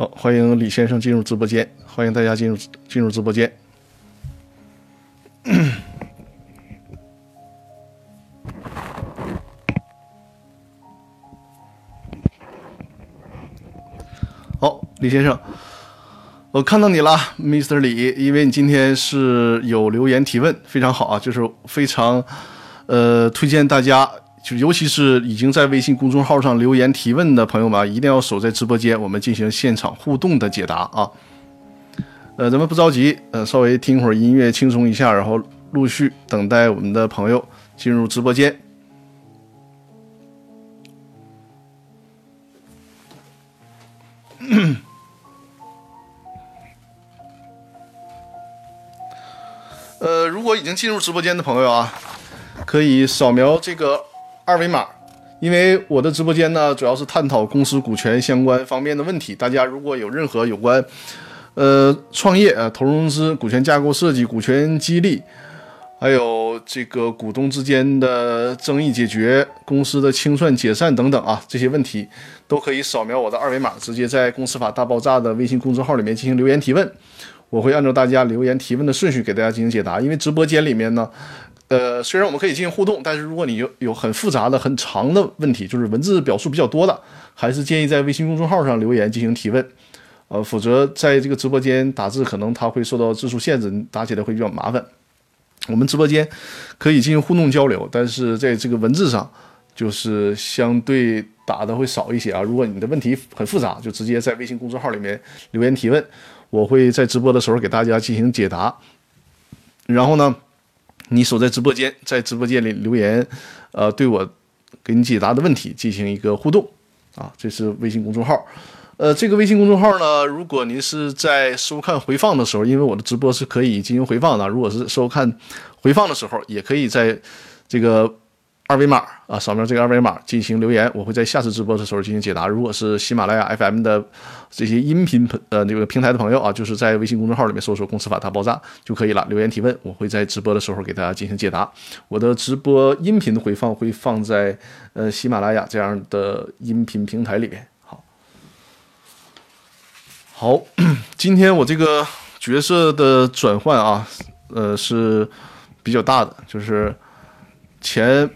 好，欢迎李先生进入直播间，欢迎大家进入进入直播间。好，李先生，我看到你了，Mr. 李，因为你今天是有留言提问，非常好啊，就是非常呃推荐大家，就尤其是已经在微信公众号上留言提问的朋友们，一定要守在直播间，我们进行现场互动的解答啊。呃，咱们不着急，呃，稍微听会儿音乐，轻松一下，然后陆续等待我们的朋友进入直播间。呃，如果已经进入直播间的朋友啊，可以扫描这个二维码，因为我的直播间呢，主要是探讨公司股权相关方面的问题。大家如果有任何有关呃创业啊、投融资、股权架构设计、股权激励，还有这个股东之间的争议解决、公司的清算解散等等啊，这些问题都可以扫描我的二维码，直接在《公司法大爆炸》的微信公众号里面进行留言提问。我会按照大家留言提问的顺序给大家进行解答。因为直播间里面呢，呃，虽然我们可以进行互动，但是如果你有有很复杂的、很长的问题，就是文字表述比较多的，还是建议在微信公众号上留言进行提问。呃，否则在这个直播间打字，可能它会受到字数限制，打起来会比较麻烦。我们直播间可以进行互动交流，但是在这个文字上，就是相对打的会少一些啊。如果你的问题很复杂，就直接在微信公众号里面留言提问。我会在直播的时候给大家进行解答，然后呢，你所在直播间，在直播间里留言，呃，对我给你解答的问题进行一个互动，啊，这是微信公众号，呃，这个微信公众号呢，如果您是在收看回放的时候，因为我的直播是可以进行回放的，如果是收看回放的时候，也可以在这个。二维码啊，扫描这个二维码进行留言，我会在下次直播的时候进行解答。如果是喜马拉雅 FM 的这些音频呃那个平台的朋友啊，就是在微信公众号里面搜索“公司法大爆炸”就可以了，留言提问，我会在直播的时候给大家进行解答。我的直播音频的回放会放在呃喜马拉雅这样的音频平台里面。好，好，今天我这个角色的转换啊，呃是比较大的，就是前。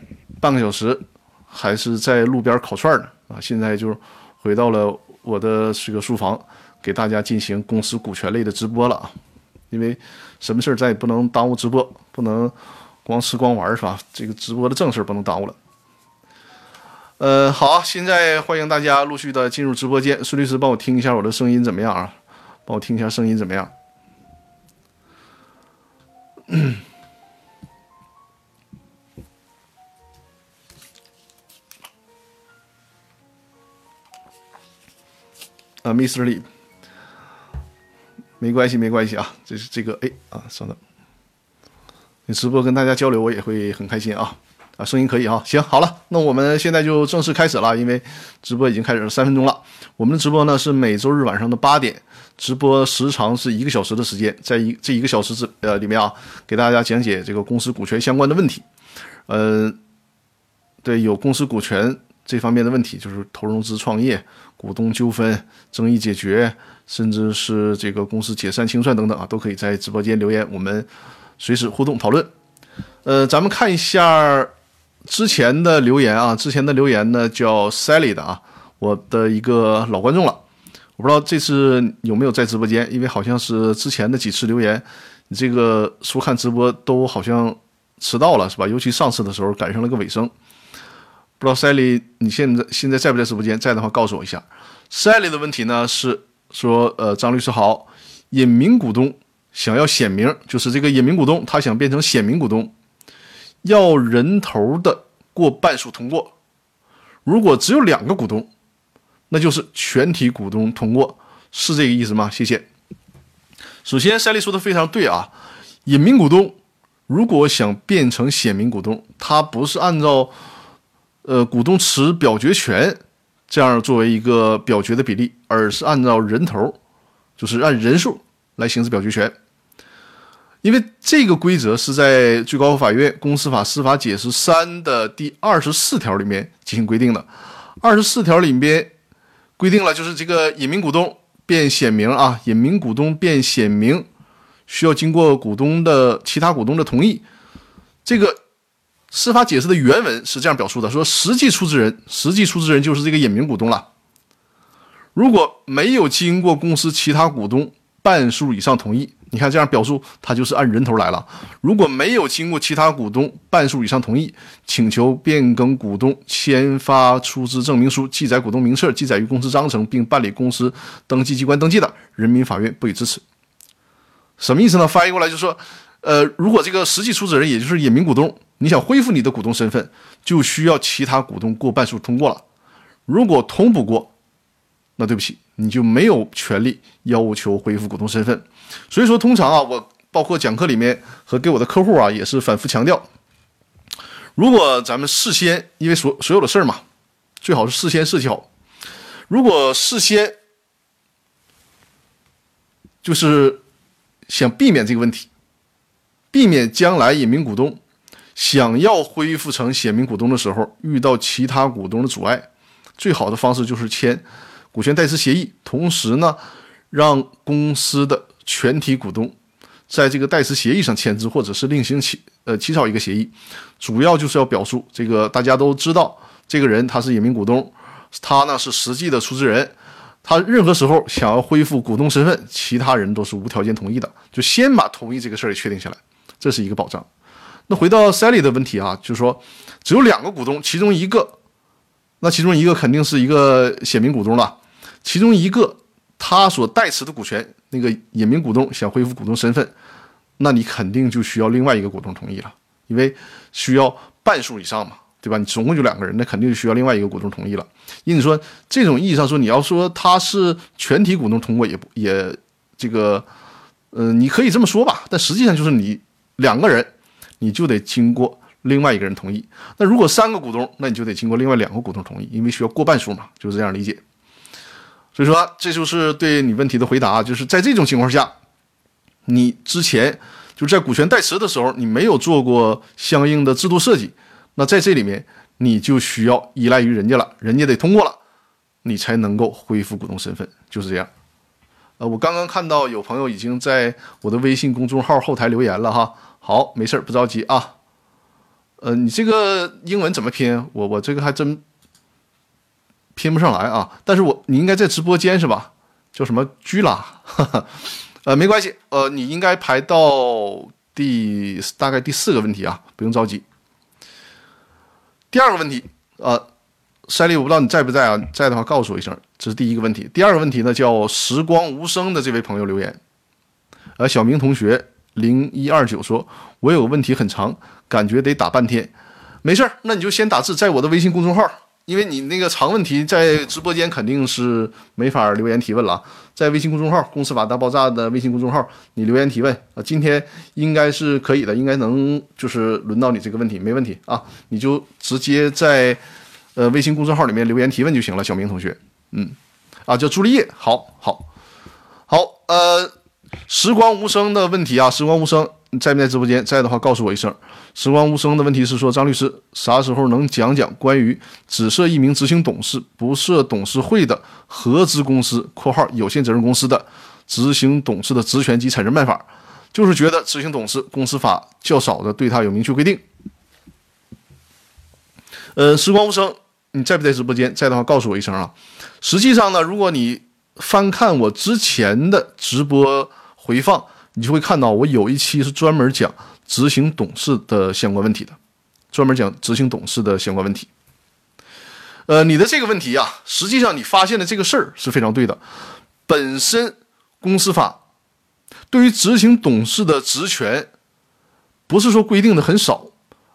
半个小时还是在路边烤串呢啊！现在就回到了我的这个书房，给大家进行公司股权类的直播了啊！因为什么事儿咱也不能耽误直播，不能光吃光玩是吧？这个直播的正事儿不能耽误了。呃，好，现在欢迎大家陆续的进入直播间。孙律师，帮我听一下我的声音怎么样啊？帮我听一下声音怎么样？啊，Mr. Lee，没关系，没关系啊，这是这个哎啊，稍等，你直播跟大家交流，我也会很开心啊啊，声音可以啊，行，好了，那我们现在就正式开始了，因为直播已经开始了三分钟了。我们的直播呢是每周日晚上的八点，直播时长是一个小时的时间，在一这一个小时之呃里面啊，给大家讲解这个公司股权相关的问题，呃，对，有公司股权这方面的问题，就是投融资创业。股东纠纷、争议解决，甚至是这个公司解散清算等等啊，都可以在直播间留言，我们随时互动讨论。呃，咱们看一下之前的留言啊，之前的留言呢叫 Sally 的啊，我的一个老观众了。我不知道这次有没有在直播间，因为好像是之前的几次留言，你这个收看直播都好像迟到了，是吧？尤其上次的时候赶上了个尾声。不知道 Sally，你现在现在在不在直播间？在的话，告诉我一下。Sally 的问题呢是说，呃，张律师好，隐名股东想要显名，就是这个隐名股东他想变成显名股东，要人头的过半数通过。如果只有两个股东，那就是全体股东通过，是这个意思吗？谢谢。首先，Sally 说的非常对啊，隐名股东如果想变成显名股东，他不是按照。呃，股东持表决权，这样作为一个表决的比例，而是按照人头，就是按人数来行使表决权。因为这个规则是在最高法院公司法司法解释三的第二十四条里面进行规定的。二十四条里边规定了，就是这个隐名股东变显名啊，隐名股东变显名，需要经过股东的其他股东的同意。这个司法解释的原文是这样表述的：说实际出资人，实际出资人就是这个隐名股东了。如果没有经过公司其他股东半数以上同意，你看这样表述，他就是按人头来了。如果没有经过其他股东半数以上同意，请求变更股东签发出资证明书，记载股东名册，记载于公司章程，并办理公司登记机关登记的，人民法院不予支持。什么意思呢？翻译过来就是说，呃，如果这个实际出资人，也就是隐名股东，你想恢复你的股东身份，就需要其他股东过半数通过了。如果通不过，那对不起，你就没有权利要求恢复股东身份。所以说，通常啊，我包括讲课里面和给我的客户啊，也是反复强调，如果咱们事先，因为所所有的事儿嘛，最好是事先设计好。如果事先就是想避免这个问题，避免将来隐名股东想要恢复成显名股东的时候遇到其他股东的阻碍，最好的方式就是签。股权代持协议，同时呢，让公司的全体股东在这个代持协议上签字，或者是另行起呃起草一个协议，主要就是要表述这个大家都知道，这个人他是隐名股东，他呢是实际的出资人，他任何时候想要恢复股东身份，其他人都是无条件同意的，就先把同意这个事儿给确定下来，这是一个保障。那回到 Sally 的问题啊，就是说只有两个股东，其中一个，那其中一个肯定是一个显名股东了。其中一个他所代持的股权，那个隐名股东想恢复股东身份，那你肯定就需要另外一个股东同意了，因为需要半数以上嘛，对吧？你总共就两个人，那肯定就需要另外一个股东同意了。因此说，这种意义上说，你要说他是全体股东通过，也不也这个，嗯，你可以这么说吧。但实际上就是你两个人，你就得经过另外一个人同意。那如果三个股东，那你就得经过另外两个股东同意，因为需要过半数嘛，就是这样理解。所以说，这就是对你问题的回答。就是在这种情况下，你之前就是在股权代持的时候，你没有做过相应的制度设计，那在这里面你就需要依赖于人家了，人家得通过了，你才能够恢复股东身份，就是这样。呃，我刚刚看到有朋友已经在我的微信公众号后台留言了哈。好，没事儿，不着急啊。呃，你这个英文怎么拼？我我这个还真。拼不上来啊！但是我你应该在直播间是吧？叫什么居拉？呃，没关系，呃，你应该排到第大概第四个问题啊，不用着急。第二个问题，呃，赛丽，我不知道你在不在啊？在的话告诉我一声。这是第一个问题。第二个问题呢，叫时光无声的这位朋友留言，呃，小明同学零一二九说，我有个问题很长，感觉得打半天。没事儿，那你就先打字，在我的微信公众号。因为你那个长问题在直播间肯定是没法留言提问了，在微信公众号“公司法大爆炸”的微信公众号，你留言提问啊，今天应该是可以的，应该能就是轮到你这个问题，没问题啊，你就直接在呃微信公众号里面留言提问就行了，小明同学，嗯，啊叫朱丽叶，好好。好，呃，时光无声的问题啊，时光无声。你在不在直播间？在的话，告诉我一声。时光无声的问题是说，张律师啥时候能讲讲关于只设一名执行董事、不设董事会的合资公司（括号有限责任公司）的执行董事的职权及产生办法？就是觉得执行董事公司法较少的，对他有明确规定。呃，时光无声，你在不在直播间？在的话，告诉我一声啊。实际上呢，如果你翻看我之前的直播回放。你就会看到，我有一期是专门讲执行董事的相关问题的，专门讲执行董事的相关问题。呃，你的这个问题啊，实际上你发现的这个事儿是非常对的。本身公司法对于执行董事的职权，不是说规定的很少，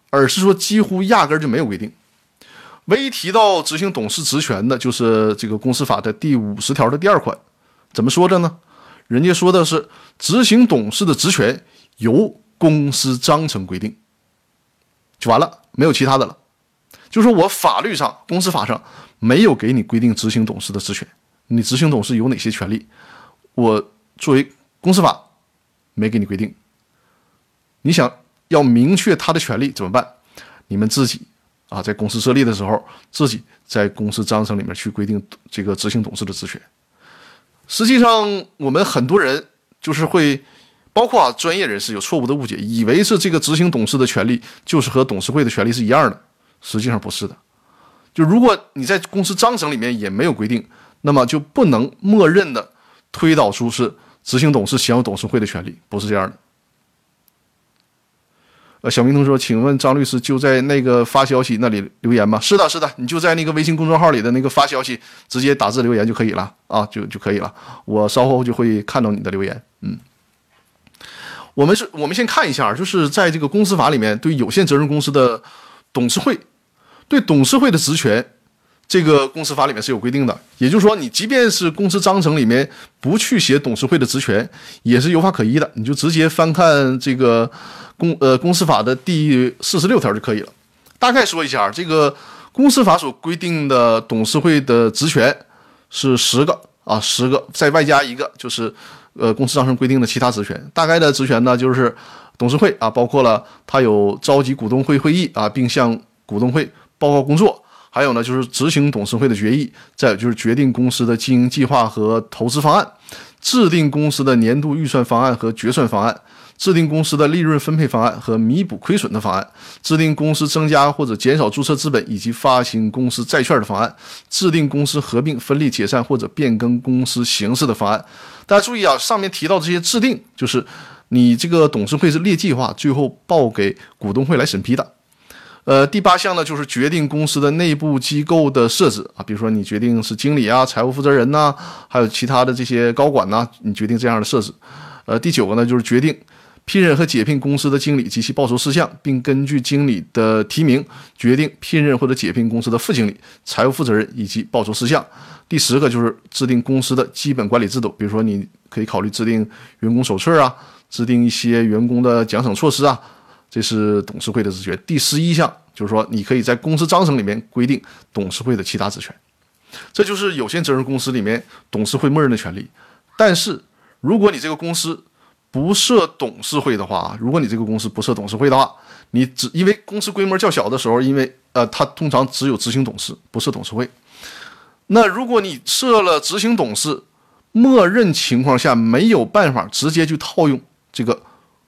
而是说几乎压根儿就没有规定。唯一提到执行董事职权的，就是这个公司法的第五十条的第二款，怎么说的呢？人家说的是执行董事的职权由公司章程规定，就完了，没有其他的了。就说我法律上、公司法上没有给你规定执行董事的职权，你执行董事有哪些权利？我作为公司法没给你规定。你想要明确他的权利怎么办？你们自己啊，在公司设立的时候，自己在公司章程里面去规定这个执行董事的职权。实际上，我们很多人就是会，包括啊专业人士有错误的误解，以为是这个执行董事的权利就是和董事会的权利是一样的，实际上不是的。就如果你在公司章程里面也没有规定，那么就不能默认的推导出是执行董事享有董事会的权利，不是这样的。呃，小明同学：“请问张律师就在那个发消息那里留言吗？”是的，是的，你就在那个微信公众号里的那个发消息，直接打字留言就可以了啊，就就可以了。我稍后就会看到你的留言。嗯，我们是，我们先看一下，就是在这个公司法里面，对有限责任公司的董事会，对董事会的职权，这个公司法里面是有规定的。也就是说，你即便是公司章程里面不去写董事会的职权，也是有法可依的。你就直接翻看这个。公呃公司法的第四十六条就可以了。大概说一下，这个公司法所规定的董事会的职权是十个啊，十个再外加一个，就是呃公司章程规定的其他职权。大概的职权呢，就是董事会啊，包括了他有召集股东会会议啊，并向股东会报告工作，还有呢就是执行董事会的决议，再有就是决定公司的经营计划和投资方案，制定公司的年度预算方案和决算方案。制定公司的利润分配方案和弥补亏损的方案，制定公司增加或者减少注册资本以及发行公司债券的方案，制定公司合并、分立、解散或者变更公司形式的方案。大家注意啊，上面提到这些制定，就是你这个董事会是列计划，最后报给股东会来审批的。呃，第八项呢，就是决定公司的内部机构的设置啊，比如说你决定是经理啊、财务负责人呐，还有其他的这些高管呐，你决定这样的设置。呃，第九个呢，就是决定。聘任和解聘公司的经理及其报酬事项，并根据经理的提名决定聘任或者解聘公司的副经理、财务负责人以及报酬事项。第十个就是制定公司的基本管理制度，比如说你可以考虑制定员工手册啊，制定一些员工的奖惩措施啊，这是董事会的职权。第十一项就是说你可以在公司章程里面规定董事会的其他职权，这就是有限责任公司里面董事会默认的权利。但是如果你这个公司，不设董事会的话，如果你这个公司不设董事会的话，你只因为公司规模较小的时候，因为呃，它通常只有执行董事，不设董事会。那如果你设了执行董事，默认情况下没有办法直接去套用这个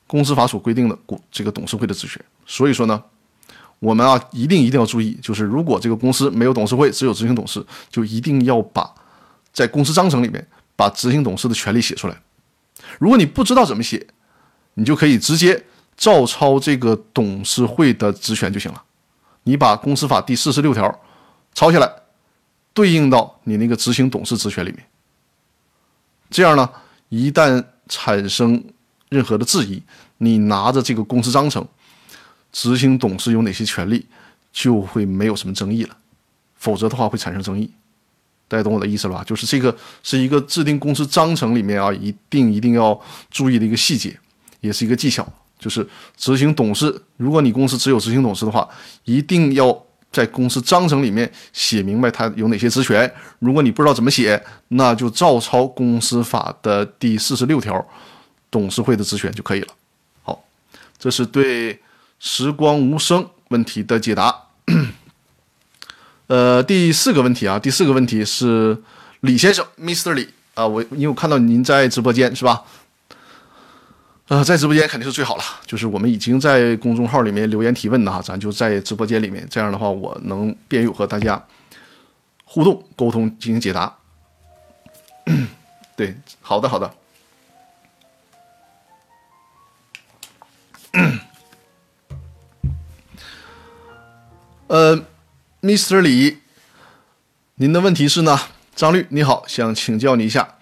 公司法所规定的股这个董事会的职权。所以说呢，我们啊一定一定要注意，就是如果这个公司没有董事会，只有执行董事，就一定要把在公司章程里面把执行董事的权利写出来。如果你不知道怎么写，你就可以直接照抄这个董事会的职权就行了。你把公司法第四十六条抄下来，对应到你那个执行董事职权里面。这样呢，一旦产生任何的质疑，你拿着这个公司章程，执行董事有哪些权利，就会没有什么争议了。否则的话，会产生争议。大家懂我的意思了吧？就是这个是一个制定公司章程里面啊，一定一定要注意的一个细节，也是一个技巧。就是执行董事，如果你公司只有执行董事的话，一定要在公司章程里面写明白他有哪些职权。如果你不知道怎么写，那就照抄公司法的第四十六条，董事会的职权就可以了。好，这是对时光无声问题的解答。呃，第四个问题啊，第四个问题是李先生，Mr. 李啊，我因为我看到您在直播间是吧？呃，在直播间肯定是最好了，就是我们已经在公众号里面留言提问的哈，咱就在直播间里面，这样的话我能便于和大家互动沟通进行解答。对，好的好的。呃。Mr. 李，您的问题是呢？张律你好，想请教你一下，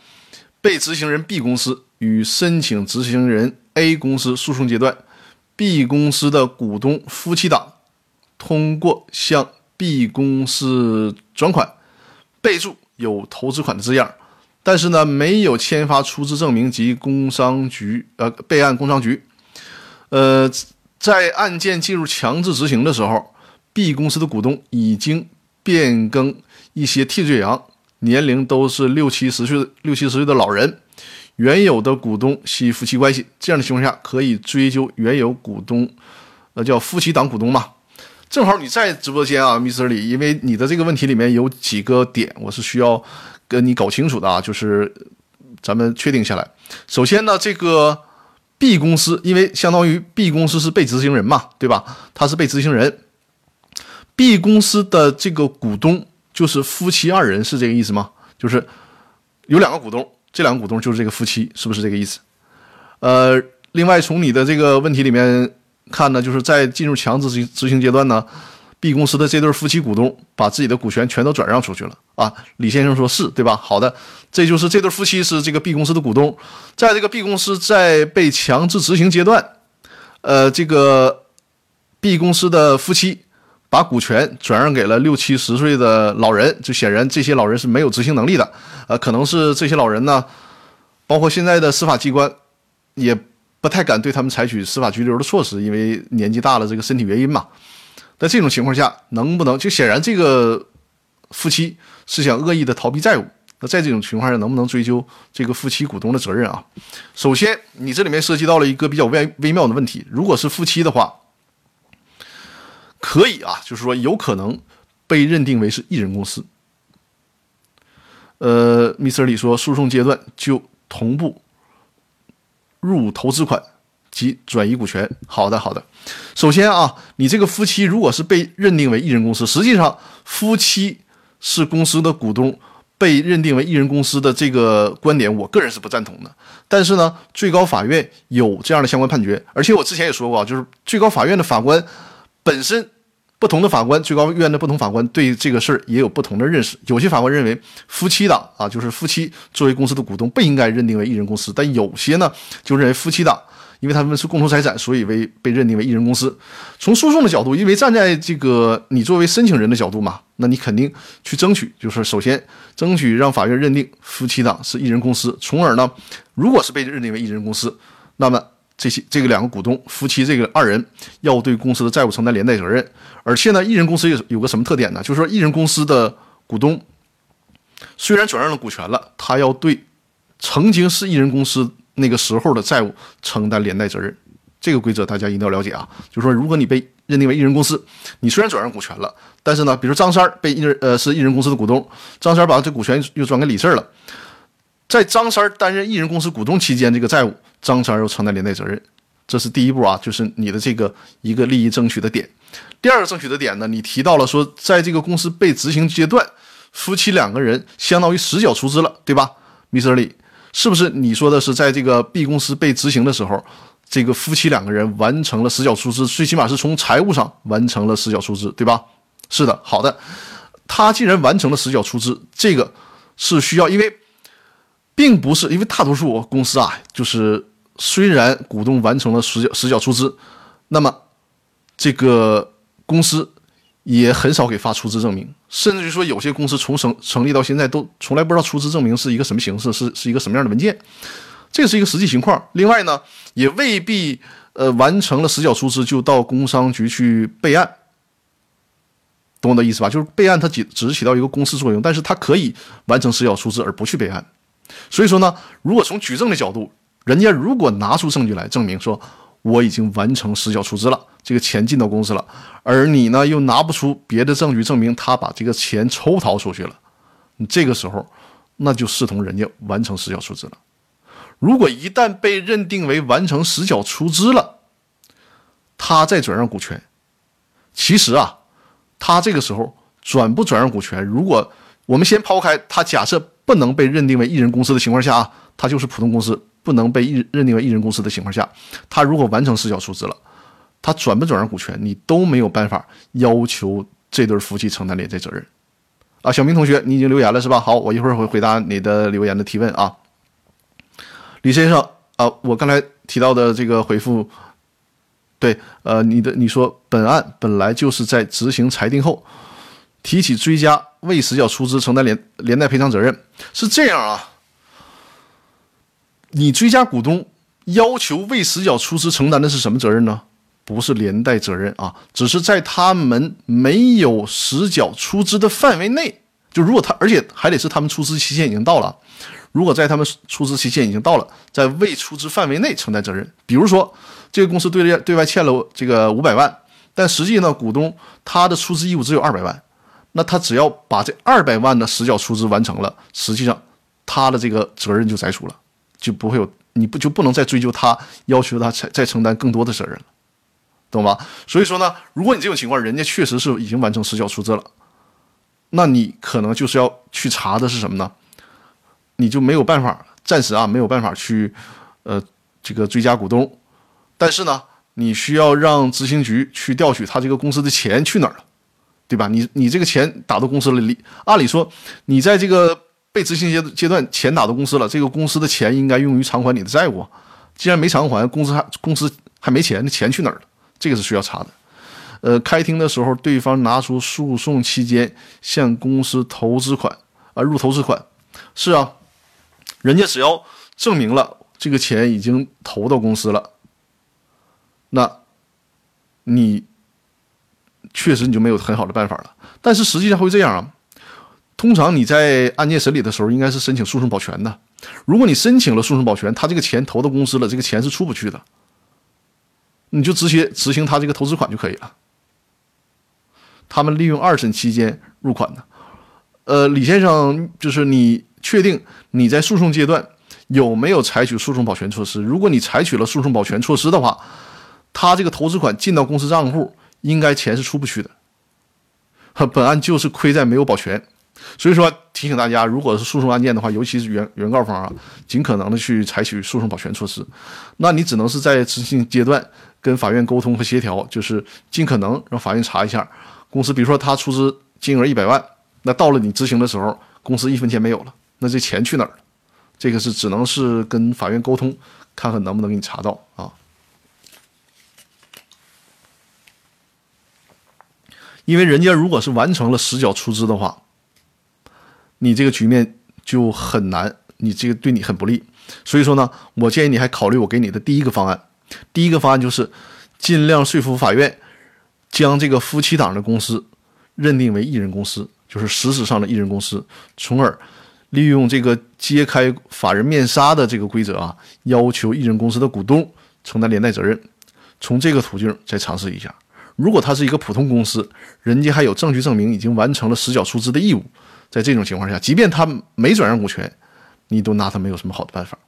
被执行人 B 公司与申请执行人 A 公司诉讼阶段，B 公司的股东夫妻档通过向 B 公司转款，备注有投资款的字样，但是呢没有签发出资证明及工商局呃备案工商局，呃，在案件进入强制执行的时候。B 公司的股东已经变更一些替罪羊，年龄都是六七十岁、六七十岁的老人。原有的股东系夫妻关系，这样的情况下可以追究原有股东，呃，叫夫妻档股东嘛？正好你在直播间啊，Mr. 李，因为你的这个问题里面有几个点，我是需要跟你搞清楚的啊，就是咱们确定下来。首先呢，这个 B 公司，因为相当于 B 公司是被执行人嘛，对吧？他是被执行人。B 公司的这个股东就是夫妻二人，是这个意思吗？就是有两个股东，这两个股东就是这个夫妻，是不是这个意思？呃，另外从你的这个问题里面看呢，就是在进入强制执行执行阶段呢，B 公司的这对夫妻股东把自己的股权全都转让出去了啊。李先生说是对吧？好的，这就是这对夫妻是这个 B 公司的股东，在这个 B 公司在被强制执行阶段，呃，这个 B 公司的夫妻。把股权转让给了六七十岁的老人，就显然这些老人是没有执行能力的。呃，可能是这些老人呢，包括现在的司法机关，也不太敢对他们采取司法拘留的措施，因为年纪大了，这个身体原因嘛。在这种情况下，能不能就显然这个夫妻是想恶意的逃避债务？那在这种情况下，能不能追究这个夫妻股东的责任啊？首先，你这里面涉及到了一个比较微微妙的问题，如果是夫妻的话。可以啊，就是说有可能被认定为是一人公司。呃，Mr. 李说，诉讼阶段就同步入投资款及转移股权。好的，好的。首先啊，你这个夫妻如果是被认定为一人公司，实际上夫妻是公司的股东，被认定为一人公司的这个观点，我个人是不赞同的。但是呢，最高法院有这样的相关判决，而且我之前也说过，就是最高法院的法官。本身不同的法官，最高院的不同法官对这个事儿也有不同的认识。有些法官认为夫妻档啊，就是夫妻作为公司的股东不应该认定为一人公司，但有些呢就认为夫妻档，因为他们是共同财产，所以为被认定为一人公司。从诉讼的角度，因为站在这个你作为申请人的角度嘛，那你肯定去争取，就是首先争取让法院认定夫妻档是一人公司，从而呢，如果是被认定为一人公司，那么。这些这个两个股东夫妻这个二人要对公司的债务承担连带责任，而且呢，一人公司有有个什么特点呢？就是说，一人公司的股东虽然转让了股权了，他要对曾经是一人公司那个时候的债务承担连带责任。这个规则大家一定要了解啊！就是说，如果你被认定为一人公司，你虽然转让股权了，但是呢，比如张三被一人呃是一人公司的股东，张三把这股权又转给李四了，在张三担任一人公司股东期间，这个债务。张三又承担连带责任，这是第一步啊，就是你的这个一个利益争取的点。第二个争取的点呢，你提到了说，在这个公司被执行阶段，夫妻两个人相当于实缴出资了，对吧，Mr. 李？是不是你说的是在这个 B 公司被执行的时候，这个夫妻两个人完成了实缴出资，最起码是从财务上完成了实缴出资，对吧？是的，好的。他既然完成了实缴出资，这个是需要，因为并不是因为大多数公司啊，就是。虽然股东完成了实缴实缴出资，那么这个公司也很少给发出资证明，甚至于说有些公司从成成立到现在都从来不知道出资证明是一个什么形式，是是一个什么样的文件，这是一个实际情况。另外呢，也未必呃完成了实缴出资就到工商局去备案，懂我的意思吧？就是备案它只只是起到一个公示作用，但是它可以完成实缴出资而不去备案。所以说呢，如果从举证的角度，人家如果拿出证据来证明说我已经完成实缴出资了，这个钱进到公司了，而你呢又拿不出别的证据证明他把这个钱抽逃出去了，你这个时候那就视同人家完成实缴出资了。如果一旦被认定为完成实缴出资了，他再转让股权，其实啊，他这个时候转不转让股权，如果我们先抛开他假设不能被认定为一人公司的情况下啊，他就是普通公司。不能被一认定为一人公司的情况下，他如果完成实缴出资了，他转不转让股权，你都没有办法要求这对夫妻承担连带责任。啊，小明同学，你已经留言了是吧？好，我一会儿会回答你的留言的提问啊。李先生啊，我刚才提到的这个回复，对，呃，你的你说本案本来就是在执行裁定后提起追加未实缴出资承担连连带赔偿责任，是这样啊。你追加股东要求未实缴出资承担的是什么责任呢？不是连带责任啊，只是在他们没有实缴出资的范围内，就如果他，而且还得是他们出资期限已经到了。如果在他们出资期限已经到了，在未出资范围内承担责任，比如说这个公司对对外欠了这个五百万，但实际呢股东他的出资义务只有二百万，那他只要把这二百万的实缴出资完成了，实际上。他的这个责任就摘除了，就不会有你不就不能再追究他，要求他再再承担更多的责任了，懂吧？所以说呢，如果你这种情况，人家确实是已经完成实缴出资了，那你可能就是要去查的是什么呢？你就没有办法，暂时啊没有办法去，呃，这个追加股东，但是呢，你需要让执行局去调取他这个公司的钱去哪儿了，对吧？你你这个钱打到公司里，按理说，你在这个被执行阶阶段钱打到公司了，这个公司的钱应该用于偿还你的债务，既然没偿还，公司还公司还没钱，那钱去哪儿了？这个是需要查的。呃，开庭的时候，对方拿出诉讼期间向公司投资款啊入投资款，是啊。人家只要证明了这个钱已经投到公司了，那，你确实你就没有很好的办法了。但是实际上会这样啊，通常你在案件审理的时候，应该是申请诉讼保全的。如果你申请了诉讼保全，他这个钱投到公司了，这个钱是出不去的，你就直接执行他这个投资款就可以了。他们利用二审期间入款的，呃，李先生就是你。确定你在诉讼阶段有没有采取诉讼保全措施？如果你采取了诉讼保全措施的话，他这个投资款进到公司账户，应该钱是出不去的。本案就是亏在没有保全，所以说提醒大家，如果是诉讼案件的话，尤其是原原告方啊，尽可能的去采取诉讼保全措施。那你只能是在执行阶段跟法院沟通和协调，就是尽可能让法院查一下公司，比如说他出资金额一百万，那到了？你执行的时候，公司一分钱没有了。那这钱去哪儿了？这个是只能是跟法院沟通，看看能不能给你查到啊。因为人家如果是完成了？实缴出资的话，你这个局面就很难，你这个对你很不利。所以说呢，我建议你还考虑我给你的第一个方案。第一个方案就是尽量说服法院将这个夫妻档的公司认定为一人公司，就是实质上的一人公司，从而。利用这个揭开法人面纱的这个规则啊，要求一人公司的股东承担连带责任，从这个途径再尝试一下。如果他是一个普通公司，人家还有证据证明已经完成了实缴出资的义务，在这种情况下，即便他没转让股权，你都拿他没有什么好的办法。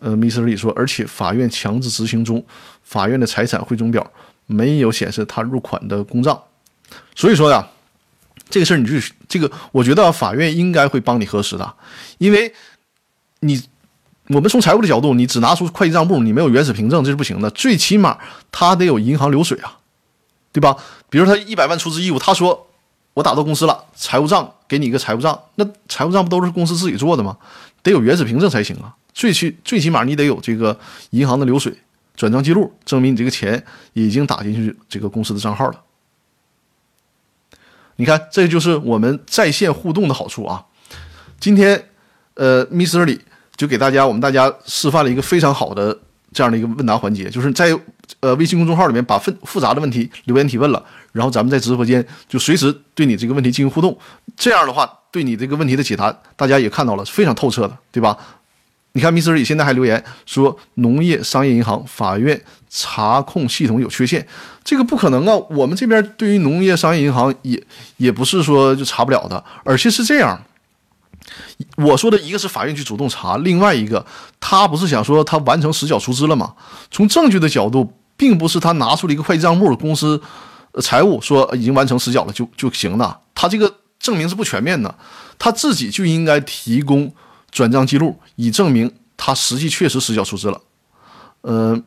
呃，密斯里说，而且法院强制执行中，法院的财产汇总表没有显示他入款的公账，所以说呀。这个事儿你就这个，我觉得法院应该会帮你核实的，因为，你我们从财务的角度，你只拿出会计账簿，你没有原始凭证，这是不行的。最起码他得有银行流水啊，对吧？比如他一百万出资义务，他说我打到公司了，财务账给你一个财务账，那财务账不都是公司自己做的吗？得有原始凭证才行啊。最起最起码你得有这个银行的流水、转账记录，证明你这个钱已经打进去这个公司的账号了。你看，这就是我们在线互动的好处啊！今天，呃，Mr. 李就给大家，我们大家示范了一个非常好的这样的一个问答环节，就是在呃微信公众号里面把复复杂的问题留言提问了，然后咱们在直播间就随时对你这个问题进行互动。这样的话，对你这个问题的解答，大家也看到了，非常透彻的，对吧？你看，Mr. 李现在还留言说，农业商业银行法院查控系统有缺陷。这个不可能啊！我们这边对于农业商业银行也也不是说就查不了的，而且是这样。我说的一个是法院去主动查，另外一个他不是想说他完成实缴出资了吗？从证据的角度，并不是他拿出了一个会计账目，公司财务说已经完成实缴了就就行了。他这个证明是不全面的，他自己就应该提供转账记录，以证明他实际确实实缴出资了。嗯。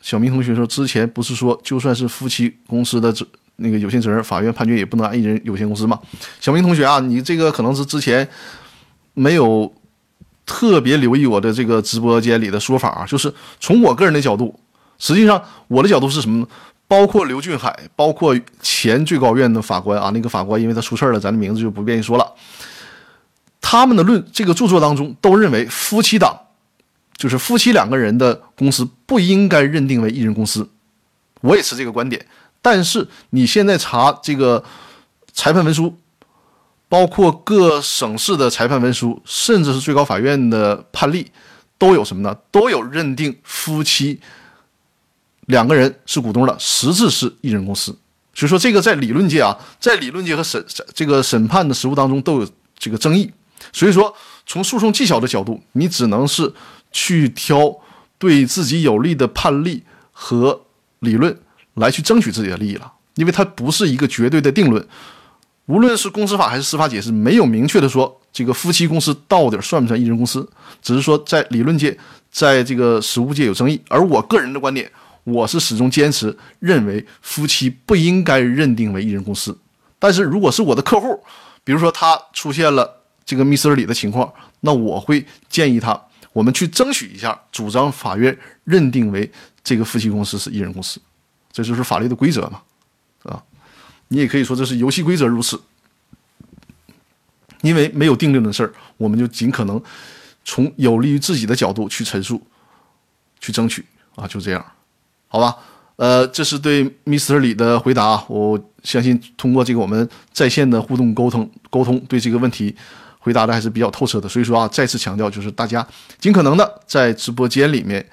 小明同学说：“之前不是说，就算是夫妻公司的这那个有限责任，法院判决也不能按一人有限公司嘛？”小明同学啊，你这个可能是之前没有特别留意我的这个直播间里的说法啊。就是从我个人的角度，实际上我的角度是什么呢？包括刘俊海，包括前最高院的法官啊，那个法官因为他出事了，咱的名字就不便于说了。他们的论这个著作当中都认为夫妻档。就是夫妻两个人的公司不应该认定为一人公司，我也持这个观点。但是你现在查这个裁判文书，包括各省市的裁判文书，甚至是最高法院的判例，都有什么呢？都有认定夫妻两个人是股东的，实质是一人公司。所以说这个在理论界啊，在理论界和审这个审判的实务当中都有这个争议。所以说，从诉讼技巧的角度，你只能是去挑对自己有利的判例和理论来去争取自己的利益了，因为它不是一个绝对的定论。无论是公司法还是司法解释，没有明确的说这个夫妻公司到底算不算一人公司，只是说在理论界，在这个实务界有争议。而我个人的观点，我是始终坚持认为夫妻不应该认定为一人公司。但是如果是我的客户，比如说他出现了这个密斯尔里的情况，那我会建议他，我们去争取一下，主张法院认定为这个夫妻公司是一人公司，这就是法律的规则嘛，啊。你也可以说这是游戏规则如此，因为没有定论的事儿，我们就尽可能从有利于自己的角度去陈述、去争取啊，就这样，好吧？呃，这是对 Mr. 李的回答，我相信通过这个我们在线的互动沟通沟通，对这个问题回答的还是比较透彻的。所以说啊，再次强调，就是大家尽可能的在直播间里面，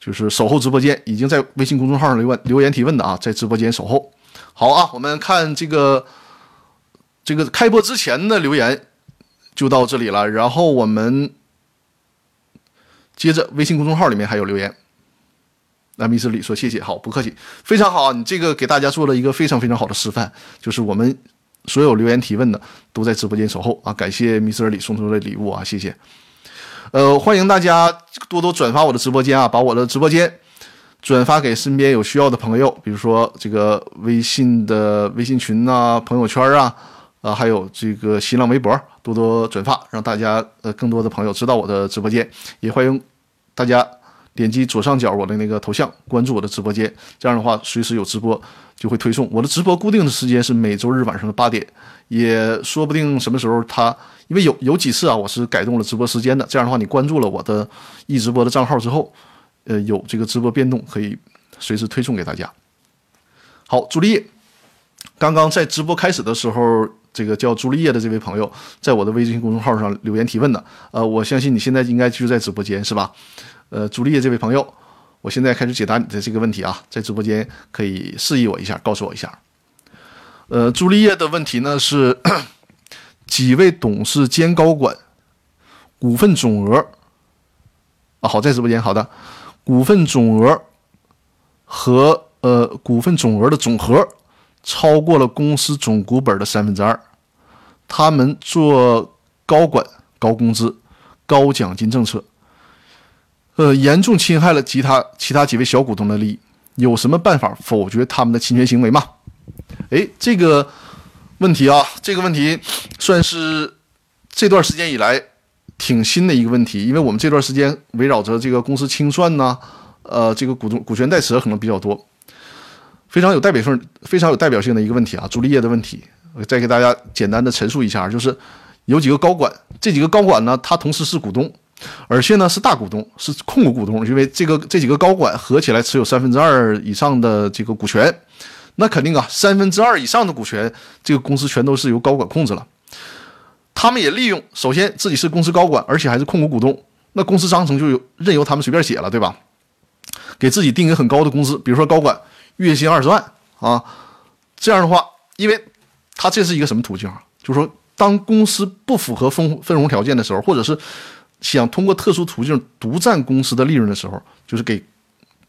就是守候直播间，已经在微信公众号上留言留言提问的啊，在直播间守候。好啊，我们看这个这个开播之前的留言就到这里了，然后我们接着微信公众号里面还有留言。那密斯里说谢谢，好不客气，非常好，你这个给大家做了一个非常非常好的示范，就是我们所有留言提问的都在直播间守候啊，感谢密斯里送出的礼物啊，谢谢。呃，欢迎大家多多转发我的直播间啊，把我的直播间。转发给身边有需要的朋友，比如说这个微信的微信群啊、朋友圈啊，啊，还有这个新浪微博，多多转发，让大家呃更多的朋友知道我的直播间。也欢迎大家点击左上角我的那个头像，关注我的直播间。这样的话，随时有直播就会推送。我的直播固定的时间是每周日晚上的八点，也说不定什么时候它，因为有有几次啊，我是改动了直播时间的。这样的话，你关注了我的易直播的账号之后。呃，有这个直播变动，可以随时推送给大家。好，朱丽叶，刚刚在直播开始的时候，这个叫朱丽叶的这位朋友，在我的微信公众号上留言提问的。呃，我相信你现在应该就在直播间，是吧？呃，朱丽叶这位朋友，我现在开始解答你的这个问题啊，在直播间可以示意我一下，告诉我一下。呃，朱丽叶的问题呢是 几位董事兼高管股份总额啊？好，在直播间，好的。股份总额和呃股份总额的总和超过了公司总股本的三分之二，他们做高管高工资、高奖金政策，呃严重侵害了其他其他几位小股东的利益，有什么办法否决他们的侵权行为吗？哎，这个问题啊，这个问题算是这段时间以来。挺新的一个问题，因为我们这段时间围绕着这个公司清算呐，呃，这个股东股权代持可能比较多，非常有代表性、非常有代表性的一个问题啊，朱丽叶的问题。我再给大家简单的陈述一下，就是有几个高管，这几个高管呢，他同时是股东，而且呢是大股东，是控股股东，因为这个这几个高管合起来持有三分之二以上的这个股权，那肯定啊，三分之二以上的股权，这个公司全都是由高管控制了。他们也利用，首先自己是公司高管，而且还是控股股东，那公司章程就有任由他们随便写了，对吧？给自己定一个很高的工资，比如说高管月薪二十万啊，这样的话，因为他这是一个什么途径啊？就是说，当公司不符合分分红条件的时候，或者是想通过特殊途径独占公司的利润的时候，就是给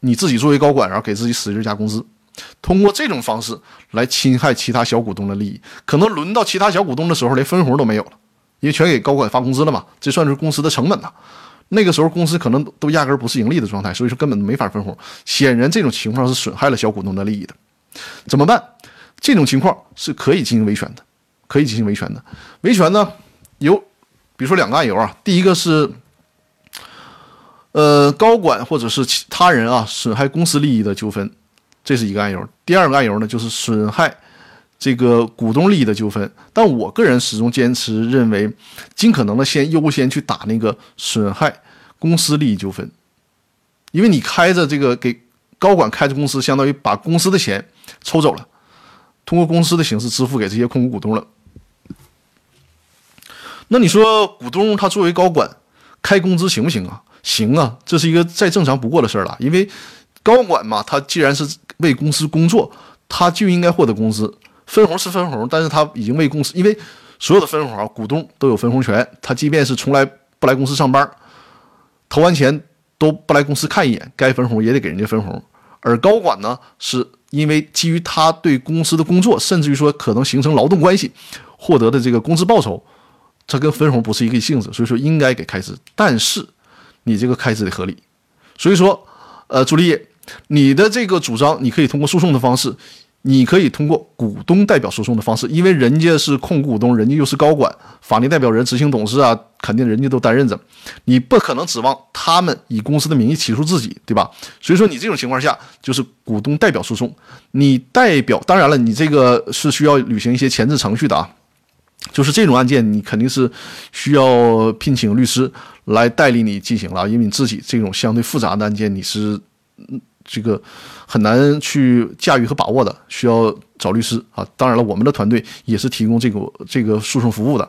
你自己作为高管，然后给自己使劲加工资。通过这种方式来侵害其他小股东的利益，可能轮到其他小股东的时候，连分红都没有了，因为全给高管发工资了嘛，这算是公司的成本呐。那个时候公司可能都压根不是盈利的状态，所以说根本没法分红。显然这种情况是损害了小股东的利益的，怎么办？这种情况是可以进行维权的，可以进行维权的。维权呢有，比如说两个案由啊，第一个是，呃，高管或者是其他人啊损害公司利益的纠纷。这是一个案由，第二个案由呢，就是损害这个股东利益的纠纷。但我个人始终坚持认为，尽可能的先优先去打那个损害公司利益纠纷，因为你开着这个给高管开着公司，相当于把公司的钱抽走了，通过公司的形式支付给这些控股股东了。那你说股东他作为高管开工资行不行啊？行啊，这是一个再正常不过的事儿了，因为高管嘛，他既然是为公司工作，他就应该获得工资。分红是分红，但是他已经为公司，因为所有的分红啊，股东都有分红权。他即便是从来不来公司上班，投完钱都不来公司看一眼，该分红也得给人家分红。而高管呢，是因为基于他对公司的工作，甚至于说可能形成劳动关系获得的这个工资报酬，它跟分红不是一个性质，所以说应该给开支。但是你这个开支得合理。所以说，呃，朱丽叶，你的这个主张，你可以通过诉讼的方式。你可以通过股东代表诉讼的方式，因为人家是控股股东，人家又是高管、法定代表人、执行董事啊，肯定人家都担任着，你不可能指望他们以公司的名义起诉自己，对吧？所以说你这种情况下就是股东代表诉讼，你代表，当然了，你这个是需要履行一些前置程序的啊，就是这种案件你肯定是需要聘请律师来代理你进行了，因为你自己这种相对复杂的案件你是。这个很难去驾驭和把握的，需要找律师啊。当然了，我们的团队也是提供这个这个诉讼服务的。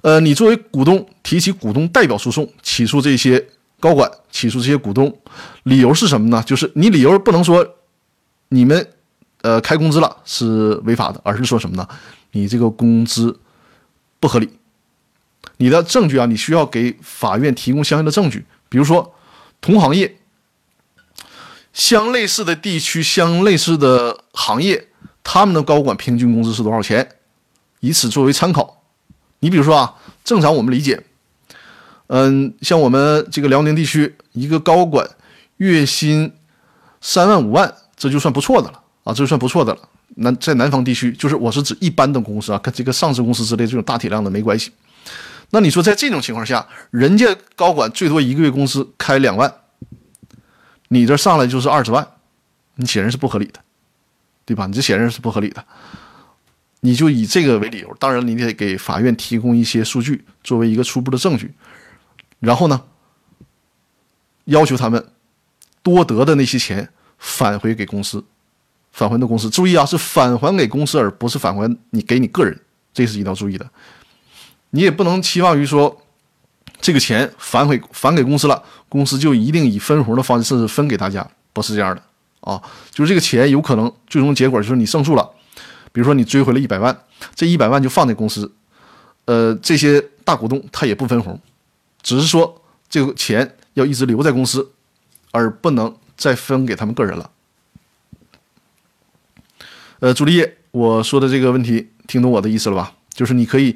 呃，你作为股东提起股东代表诉讼，起诉这些高管，起诉这些股东，理由是什么呢？就是你理由不能说你们呃开工资了是违法的，而是说什么呢？你这个工资不合理。你的证据啊，你需要给法院提供相应的证据，比如说同行业。相类似的地区、相类似的行业，他们的高管平均工资是多少钱？以此作为参考。你比如说啊，正常我们理解，嗯，像我们这个辽宁地区，一个高管月薪三万五万，这就算不错的了啊，这就算不错的了。南在南方地区，就是我是指一般的公司啊，跟这个上市公司之类这种大体量的没关系。那你说在这种情况下，人家高管最多一个月工资开两万。你这上来就是二十万，你显然是不合理的，对吧？你这显然是不合理的，你就以这个为理由，当然你得给法院提供一些数据作为一个初步的证据，然后呢，要求他们多得的那些钱返回给公司，返还的公司。注意啊，是返还给公司，而不是返还你给你个人，这是一定要注意的。你也不能期望于说。这个钱返回返给公司了，公司就一定以分红的方式分给大家，不是这样的啊。就是这个钱有可能最终结果就是你胜诉了，比如说你追回了一百万，这一百万就放在公司，呃，这些大股东他也不分红，只是说这个钱要一直留在公司，而不能再分给他们个人了。呃，朱丽叶，我说的这个问题听懂我的意思了吧？就是你可以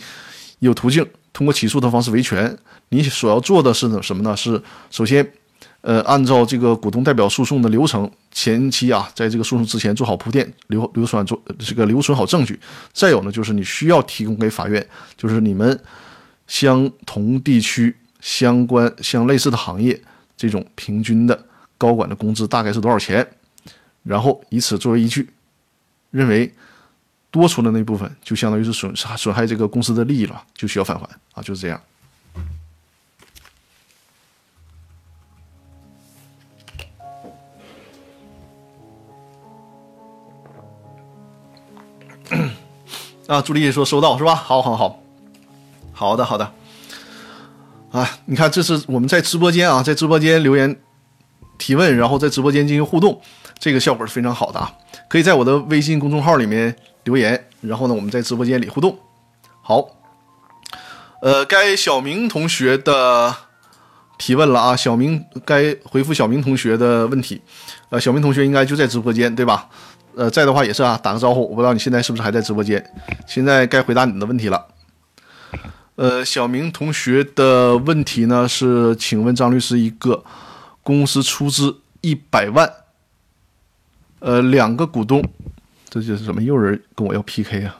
有途径。通过起诉的方式维权，你所要做的是什么呢？是首先，呃，按照这个股东代表诉讼的流程，前期啊，在这个诉讼之前做好铺垫，留留存做这个留存好证据。再有呢，就是你需要提供给法院，就是你们相同地区、相关相类似的行业这种平均的高管的工资大概是多少钱，然后以此作为依据，认为。多出的那部分就相当于是损害损害这个公司的利益了，就需要返还啊，就是这样。啊，朱丽叶说收到是吧？好，好，好，好的，好的。啊，你看，这是我们在直播间啊，在直播间留言提问，然后在直播间进行互动，这个效果是非常好的啊。可以在我的微信公众号里面。留言，然后呢，我们在直播间里互动。好，呃，该小明同学的提问了啊，小明该回复小明同学的问题。呃，小明同学应该就在直播间对吧？呃，在的话也是啊，打个招呼。我不知道你现在是不是还在直播间。现在该回答你的问题了。呃，小明同学的问题呢是，请问张律师，一个公司出资一百万，呃，两个股东。这就是什么？又有人跟我要 PK 啊？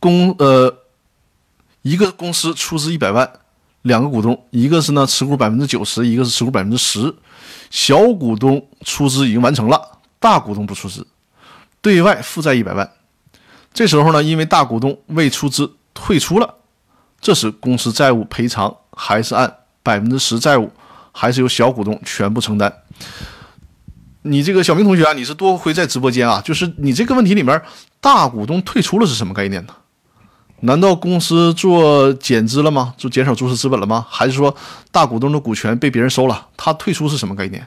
公呃，一个公司出资一百万，两个股东，一个是呢持股百分之九十，一个是持股百分之十。小股东出资已经完成了，大股东不出资，对外负债一百万。这时候呢，因为大股东未出资退出了，这时公司债务赔偿还是按百分之十债务，还是由小股东全部承担。你这个小明同学啊，你是多亏在直播间啊，就是你这个问题里面，大股东退出了是什么概念呢？难道公司做减资了吗？做减少注册资本了吗？还是说大股东的股权被别人收了？他退出是什么概念？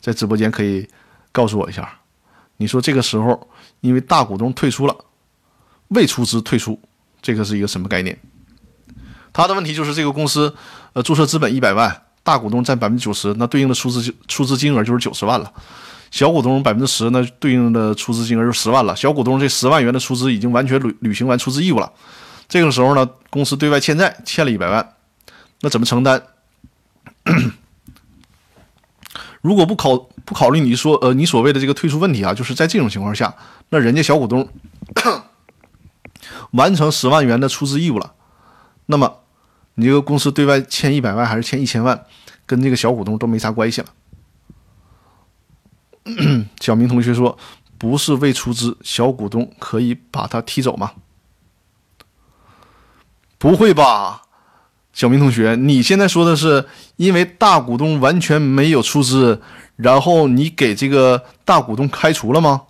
在直播间可以告诉我一下，你说这个时候因为大股东退出了，未出资退出，这个是一个什么概念？他的问题就是这个公司，呃，注册资本一百万，大股东占百分之九十，那对应的出资出资金额就是九十万了。小股东百分之十，那对应的出资金额就十万了。小股东这十万元的出资已经完全履履行完出资义务了。这个时候呢，公司对外欠债，欠了一百万，那怎么承担？如果不考不考虑你说呃你所谓的这个退出问题啊，就是在这种情况下，那人家小股东 完成十万元的出资义务了，那么你这个公司对外欠一百万还是欠一千万，跟这个小股东都没啥关系了。小明同学说：“不是未出资，小股东可以把他踢走吗？”不会吧，小明同学，你现在说的是因为大股东完全没有出资，然后你给这个大股东开除了吗？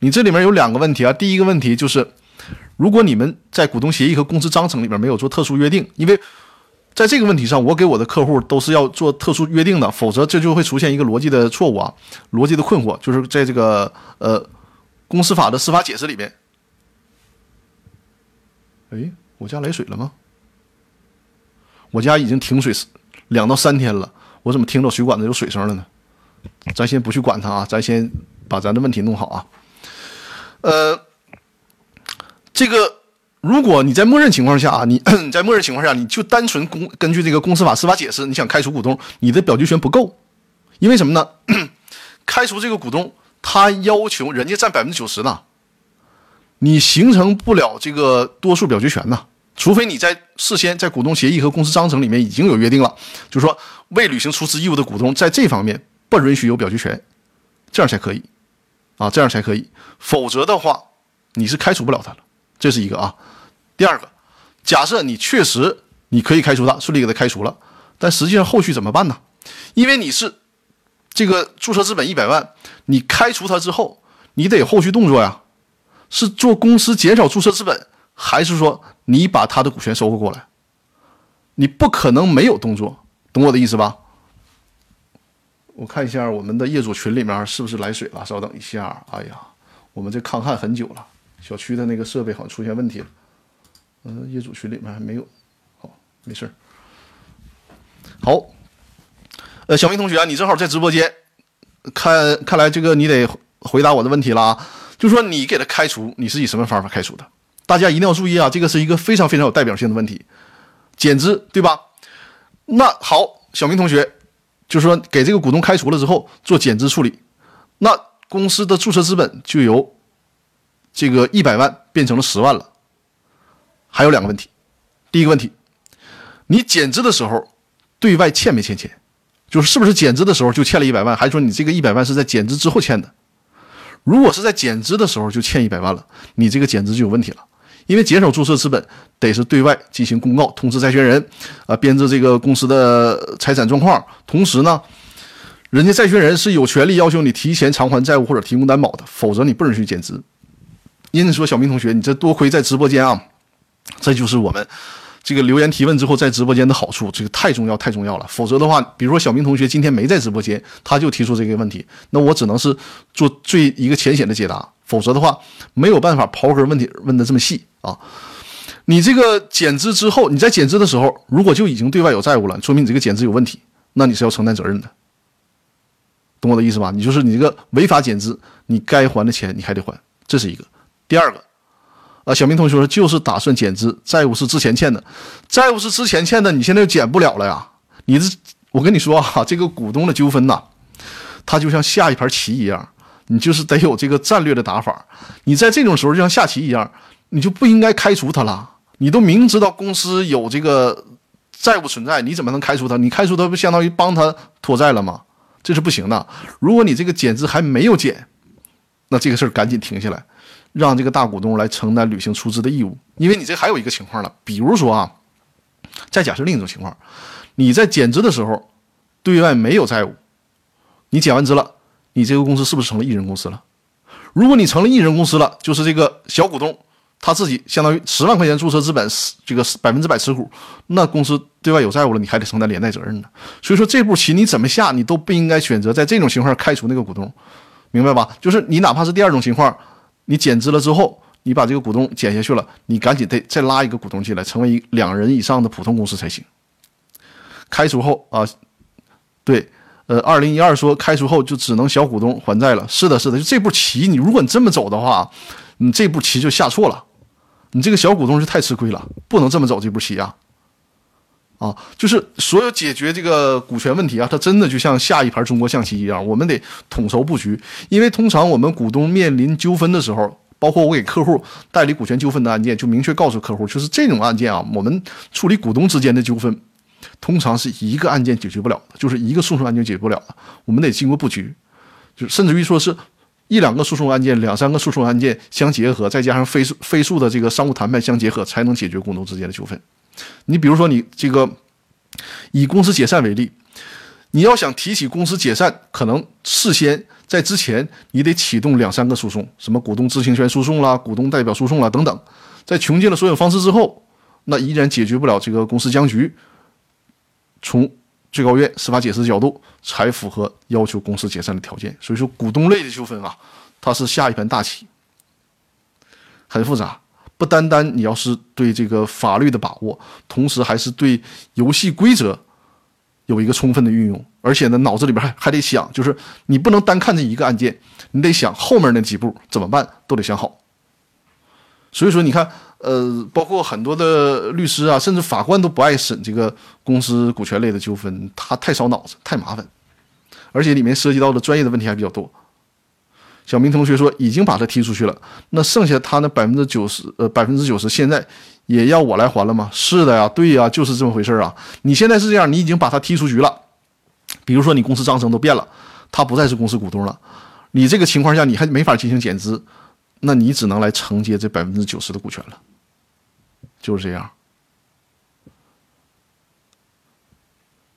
你这里面有两个问题啊。第一个问题就是，如果你们在股东协议和公司章程里面没有做特殊约定，因为。在这个问题上，我给我的客户都是要做特殊约定的，否则这就会出现一个逻辑的错误啊，逻辑的困惑，就是在这个呃公司法的司法解释里面。哎，我家来水了吗？我家已经停水两到三天了，我怎么听到水管子有水声了呢？咱先不去管它啊，咱先把咱的问题弄好啊。呃，这个。如果你在默认情况下啊，你 在默认情况下，你就单纯公根据这个公司法司法解释，你想开除股东，你的表决权不够，因为什么呢？开除这个股东，他要求人家占百分之九十呢，你形成不了这个多数表决权呢，除非你在事先在股东协议和公司章程里面已经有约定了，就是说未履行出资义务的股东在这方面不允许有表决权，这样才可以，啊，这样才可以，否则的话你是开除不了他了，这是一个啊。第二个，假设你确实你可以开除他，顺利给他开除了，但实际上后续怎么办呢？因为你是这个注册资本一百万，你开除他之后，你得后续动作呀，是做公司减少注册资本，还是说你把他的股权收购过来？你不可能没有动作，懂我的意思吧？我看一下我们的业主群里面是不是来水了？稍等一下，哎呀，我们这抗旱很久了，小区的那个设备好像出现问题了。嗯，业主群里面还没有，好，没事儿好，呃，小明同学，你正好在直播间，看，看来这个你得回答我的问题了啊。就说你给他开除，你是以什么方法开除的？大家一定要注意啊，这个是一个非常非常有代表性的问题，减资对吧？那好，小明同学，就是说给这个股东开除了之后做减资处理，那公司的注册资本就由这个一百万变成了十万了。还有两个问题，第一个问题，你减资的时候对外欠没欠钱？就是是不是减资的时候就欠了一百万，还是说你这个一百万是在减资之后欠的？如果是在减资的时候就欠一百万了，你这个减资就有问题了，因为减少注册资本得是对外进行公告，通知债权人，啊，编制这个公司的财产状况，同时呢，人家债权人是有权利要求你提前偿还债务或者提供担保的，否则你不允许减资。因此说，小明同学，你这多亏在直播间啊。这就是我们这个留言提问之后在直播间的好处，这个太重要太重要了。否则的话，比如说小明同学今天没在直播间，他就提出这个问题，那我只能是做最一个浅显的解答。否则的话，没有办法刨根问底问的这么细啊。你这个减资之后，你在减资的时候，如果就已经对外有债务了，说明你这个减资有问题，那你是要承担责任的，懂我的意思吧？你就是你这个违法减资，你该还的钱你还得还，这是一个。第二个。啊，小明同学说就是打算减资，债务是之前欠的，债务是之前欠的，你现在又减不了了呀。你这，我跟你说哈，这个股东的纠纷呐，它就像下一盘棋一样，你就是得有这个战略的打法。你在这种时候就像下棋一样，你就不应该开除他了。你都明知道公司有这个债务存在，你怎么能开除他？你开除他不相当于帮他拖债了吗？这是不行的。如果你这个减资还没有减，那这个事儿赶紧停下来。让这个大股东来承担履行出资的义务，因为你这还有一个情况了，比如说啊，再假设另一种情况，你在减资的时候，对外没有债务，你减完资了，你这个公司是不是成了一人公司了？如果你成了一人公司了，就是这个小股东他自己相当于十万块钱注册资本，这个百分之百持股，那公司对外有债务了，你还得承担连带责任呢。所以说这步棋你怎么下，你都不应该选择在这种情况开除那个股东。明白吧？就是你哪怕是第二种情况，你减资了之后，你把这个股东减下去了，你赶紧得再拉一个股东进来，成为一两人以上的普通公司才行。开除后啊，对，呃，二零一二说开除后就只能小股东还债了。是的，是的，就这步棋，你如果你这么走的话，你这步棋就下错了，你这个小股东是太吃亏了，不能这么走这步棋啊。啊，就是所有解决这个股权问题啊，它真的就像下一盘中国象棋一样，我们得统筹布局。因为通常我们股东面临纠纷的时候，包括我给客户代理股权纠纷的案件，就明确告诉客户，就是这种案件啊，我们处理股东之间的纠纷，通常是一个案件解决不了的，就是一个诉讼案件解决不了的，我们得经过布局，就甚至于说是一两个诉讼案件、两三个诉讼案件相结合，再加上飞速飞速的这个商务谈判相结合，才能解决股东之间的纠纷。你比如说，你这个以公司解散为例，你要想提起公司解散，可能事先在之前你得启动两三个诉讼，什么股东知情权诉讼啦、股东代表诉讼啦等等，在穷尽了所有方式之后，那依然解决不了这个公司僵局。从最高院司法解释角度，才符合要求公司解散的条件。所以说，股东类的纠纷啊，它是下一盘大棋，很复杂。不单单你要是对这个法律的把握，同时还是对游戏规则有一个充分的运用，而且呢，脑子里边还还得想，就是你不能单看这一个案件，你得想后面那几步怎么办，都得想好。所以说，你看，呃，包括很多的律师啊，甚至法官都不爱审这个公司股权类的纠纷，他太烧脑子，太麻烦，而且里面涉及到的专业的问题还比较多。小明同学说已经把他踢出去了，那剩下他那百分之九十，呃，百分之九十现在也要我来还了吗？是的呀，对呀，就是这么回事啊。你现在是这样，你已经把他踢出局了。比如说你公司章程都变了，他不再是公司股东了，你这个情况下你还没法进行减资，那你只能来承接这百分之九十的股权了，就是这样。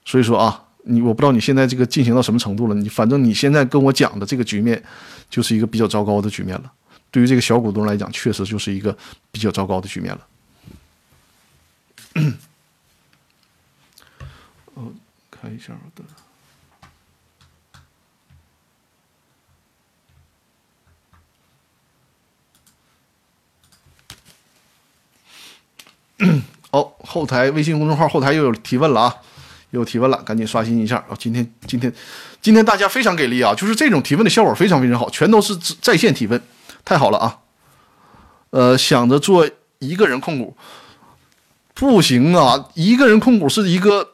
所以说啊。你我不知道你现在这个进行到什么程度了，你反正你现在跟我讲的这个局面，就是一个比较糟糕的局面了。对于这个小股东来讲，确实就是一个比较糟糕的局面了。哦，看一下我的。哦，后台微信公众号后台又有提问了啊。有提问了，赶紧刷新一下啊！今天今天今天大家非常给力啊，就是这种提问的效果非常非常好，全都是在线提问，太好了啊！呃，想着做一个人控股，不行啊！一个人控股是一个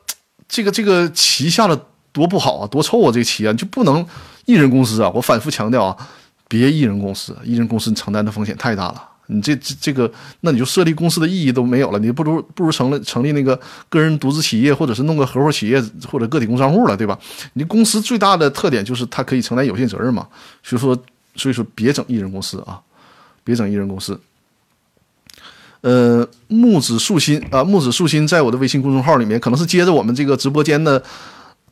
这个这个旗下的多不好啊，多臭啊！这个企业就不能一人公司啊！我反复强调啊，别一人公司，一人公司你承担的风险太大了。你这这这个，那你就设立公司的意义都没有了，你不如不如成了成立那个个人独资企业，或者是弄个合伙企业或者个体工商户了，对吧？你公司最大的特点就是它可以承担有限责任嘛，所以说所以说别整一人公司啊，别整一人公司。呃，木子树心啊，木子树心在我的微信公众号里面，可能是接着我们这个直播间的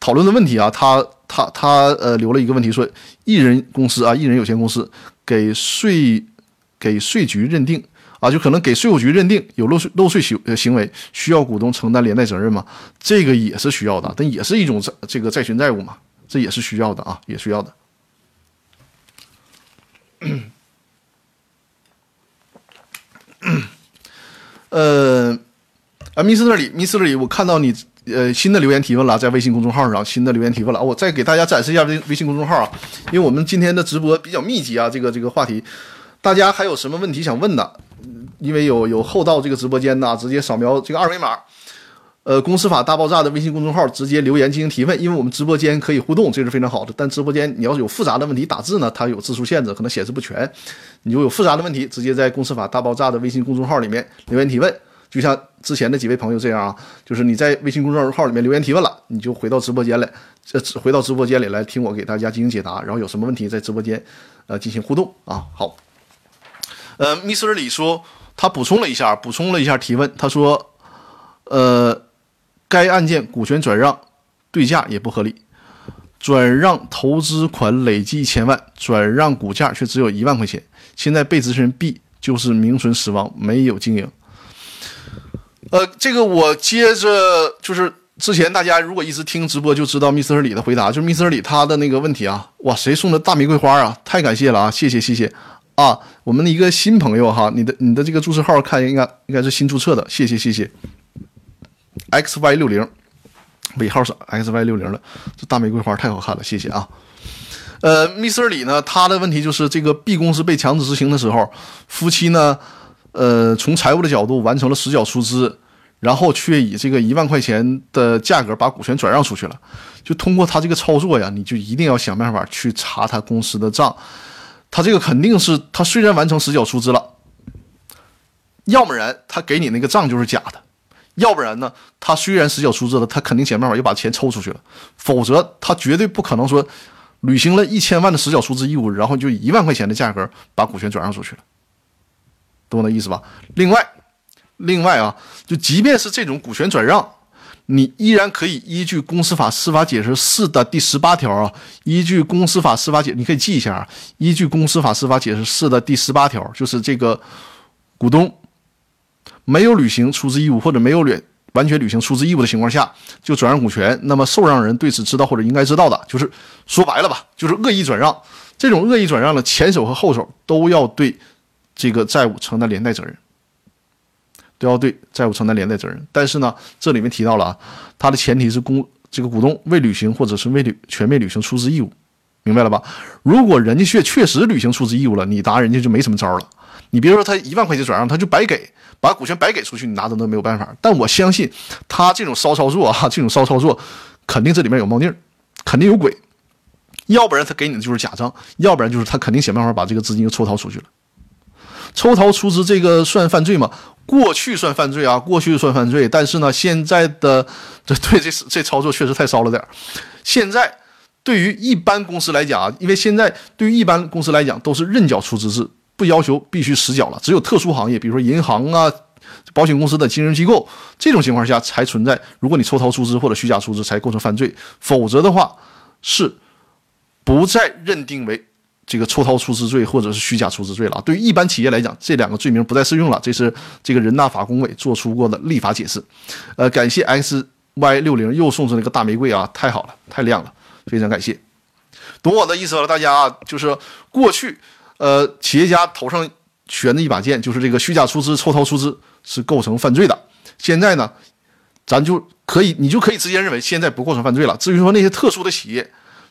讨论的问题啊，他他他呃留了一个问题说，一人公司啊，一人有限公司给税。给税局认定啊，就可能给税务局认定有漏税漏税行行为，需要股东承担连带责任吗？这个也是需要的，但也是一种债这个债权债务嘛，这也是需要的啊，也需要的。呃，啊，密斯特里，密斯特里，我看到你呃新的留言提问了，在微信公众号上新的留言提问了，我再给大家展示一下微微信公众号啊，因为我们今天的直播比较密集啊，这个这个话题。大家还有什么问题想问的？因为有有后到这个直播间呢，直接扫描这个二维码，呃，公司法大爆炸的微信公众号直接留言进行提问。因为我们直播间可以互动，这是非常好的。但直播间你要是有复杂的问题打字呢，它有字数限制，可能显示不全。你就有复杂的问题，直接在公司法大爆炸的微信公众号里面留言提问。就像之前的几位朋友这样啊，就是你在微信公众号里面留言提问了，你就回到直播间来，这回到直播间里来听我给大家进行解答。然后有什么问题在直播间呃进行互动啊。好。呃，密斯尔里说，他补充了一下，补充了一下提问。他说，呃，该案件股权转让对价也不合理，转让投资款累计一千万，转让股价却只有一万块钱。现在被执行人 B 就是名存实亡，没有经营。呃，这个我接着就是之前大家如果一直听直播，就知道密斯特里的回答，就是密斯特里他的那个问题啊，哇，谁送的大玫瑰花啊？太感谢了啊，谢谢谢谢啊，我们的一个新朋友哈，你的你的这个注册号看应该应该是新注册的，谢谢谢谢，X Y 六零，尾号是 X Y 六零的，这大玫瑰花太好看了，谢谢啊。呃，密斯里呢，他的问题就是这个 B 公司被强制执行的时候，夫妻呢，呃，从财务的角度完成了实缴出资。然后却以这个一万块钱的价格把股权转让出去了，就通过他这个操作呀，你就一定要想办法去查他公司的账，他这个肯定是他虽然完成实缴出资了，要不然他给你那个账就是假的，要不然呢，他虽然实缴出资了，他肯定想办法又把钱抽出去了，否则他绝对不可能说履行了一千万的实缴出资义务，然后就以一万块钱的价格把股权转让出去了，懂我的意思吧？另外。另外啊，就即便是这种股权转让，你依然可以依据公司法司法解释四的第十八条啊，依据公司法司法解，你可以记一下啊，依据公司法司法解释四的第十八条，就是这个股东没有履行出资义务或者没有履完全履行出资义务的情况下就转让股权，那么受让人对此知道或者应该知道的，就是说白了吧，就是恶意转让。这种恶意转让的前手和后手都要对这个债务承担连带责任。都要对债务承担连带责任，但是呢，这里面提到了啊，它的前提是公这个股东未履行或者是未履全面履行出资义务，明白了吧？如果人家确确实履行出资义务了，你拿人家就没什么招了。你别说他一万块钱转让，他就白给，把股权白给出去，你拿走都没有办法。但我相信他这种骚操作啊，这种骚操作，肯定这里面有猫腻儿，肯定有鬼，要不然他给你的就是假账，要不然就是他肯定想办法把这个资金又抽逃出去了。抽逃出资这个算犯罪吗？过去算犯罪啊，过去算犯罪。但是呢，现在的 这对这这操作确实太骚了点儿。现在对于一般公司来讲啊，因为现在对于一般公司来讲都是认缴出资制，不要求必须实缴了。只有特殊行业，比如说银行啊、保险公司的金融机构这种情况下才存在。如果你抽逃出资或者虚假出资，才构成犯罪。否则的话，是不再认定为。这个抽逃出资罪或者是虚假出资罪了对于一般企业来讲，这两个罪名不再适用了。这是这个人大法工委做出过的立法解释。呃，感谢 X Y 六零又送出了一个大玫瑰啊，太好了，太亮了，非常感谢。懂我的意思了，大家啊，就是过去呃，企业家头上悬着一把剑，就是这个虚假出资、抽逃出资是构成犯罪的。现在呢，咱就可以，你就可以直接认为现在不构成犯罪了。至于说那些特殊的企业，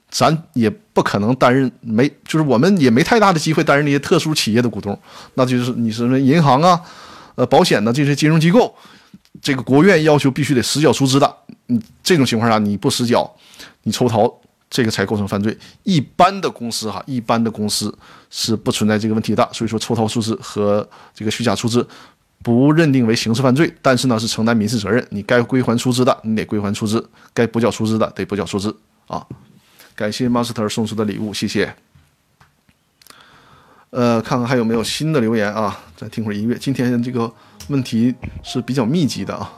咱也不可能担任没，就是我们也没太大的机会担任那些特殊企业的股东，那就是你是那银行啊，呃，保险的这些金融机构，这个国务院要求必须得实缴出资的，嗯，这种情况下你不实缴，你抽逃，这个才构成犯罪。一般的公司哈，一般的公司是不存在这个问题的，所以说抽逃出资和这个虚假出资不认定为刑事犯罪，但是呢是承担民事责任，你该归还出资的你得归还出资，该补缴出资的得补缴出资啊。感谢 Master 送出的礼物，谢谢。呃，看看还有没有新的留言啊？再听会儿音乐。今天这个问题是比较密集的啊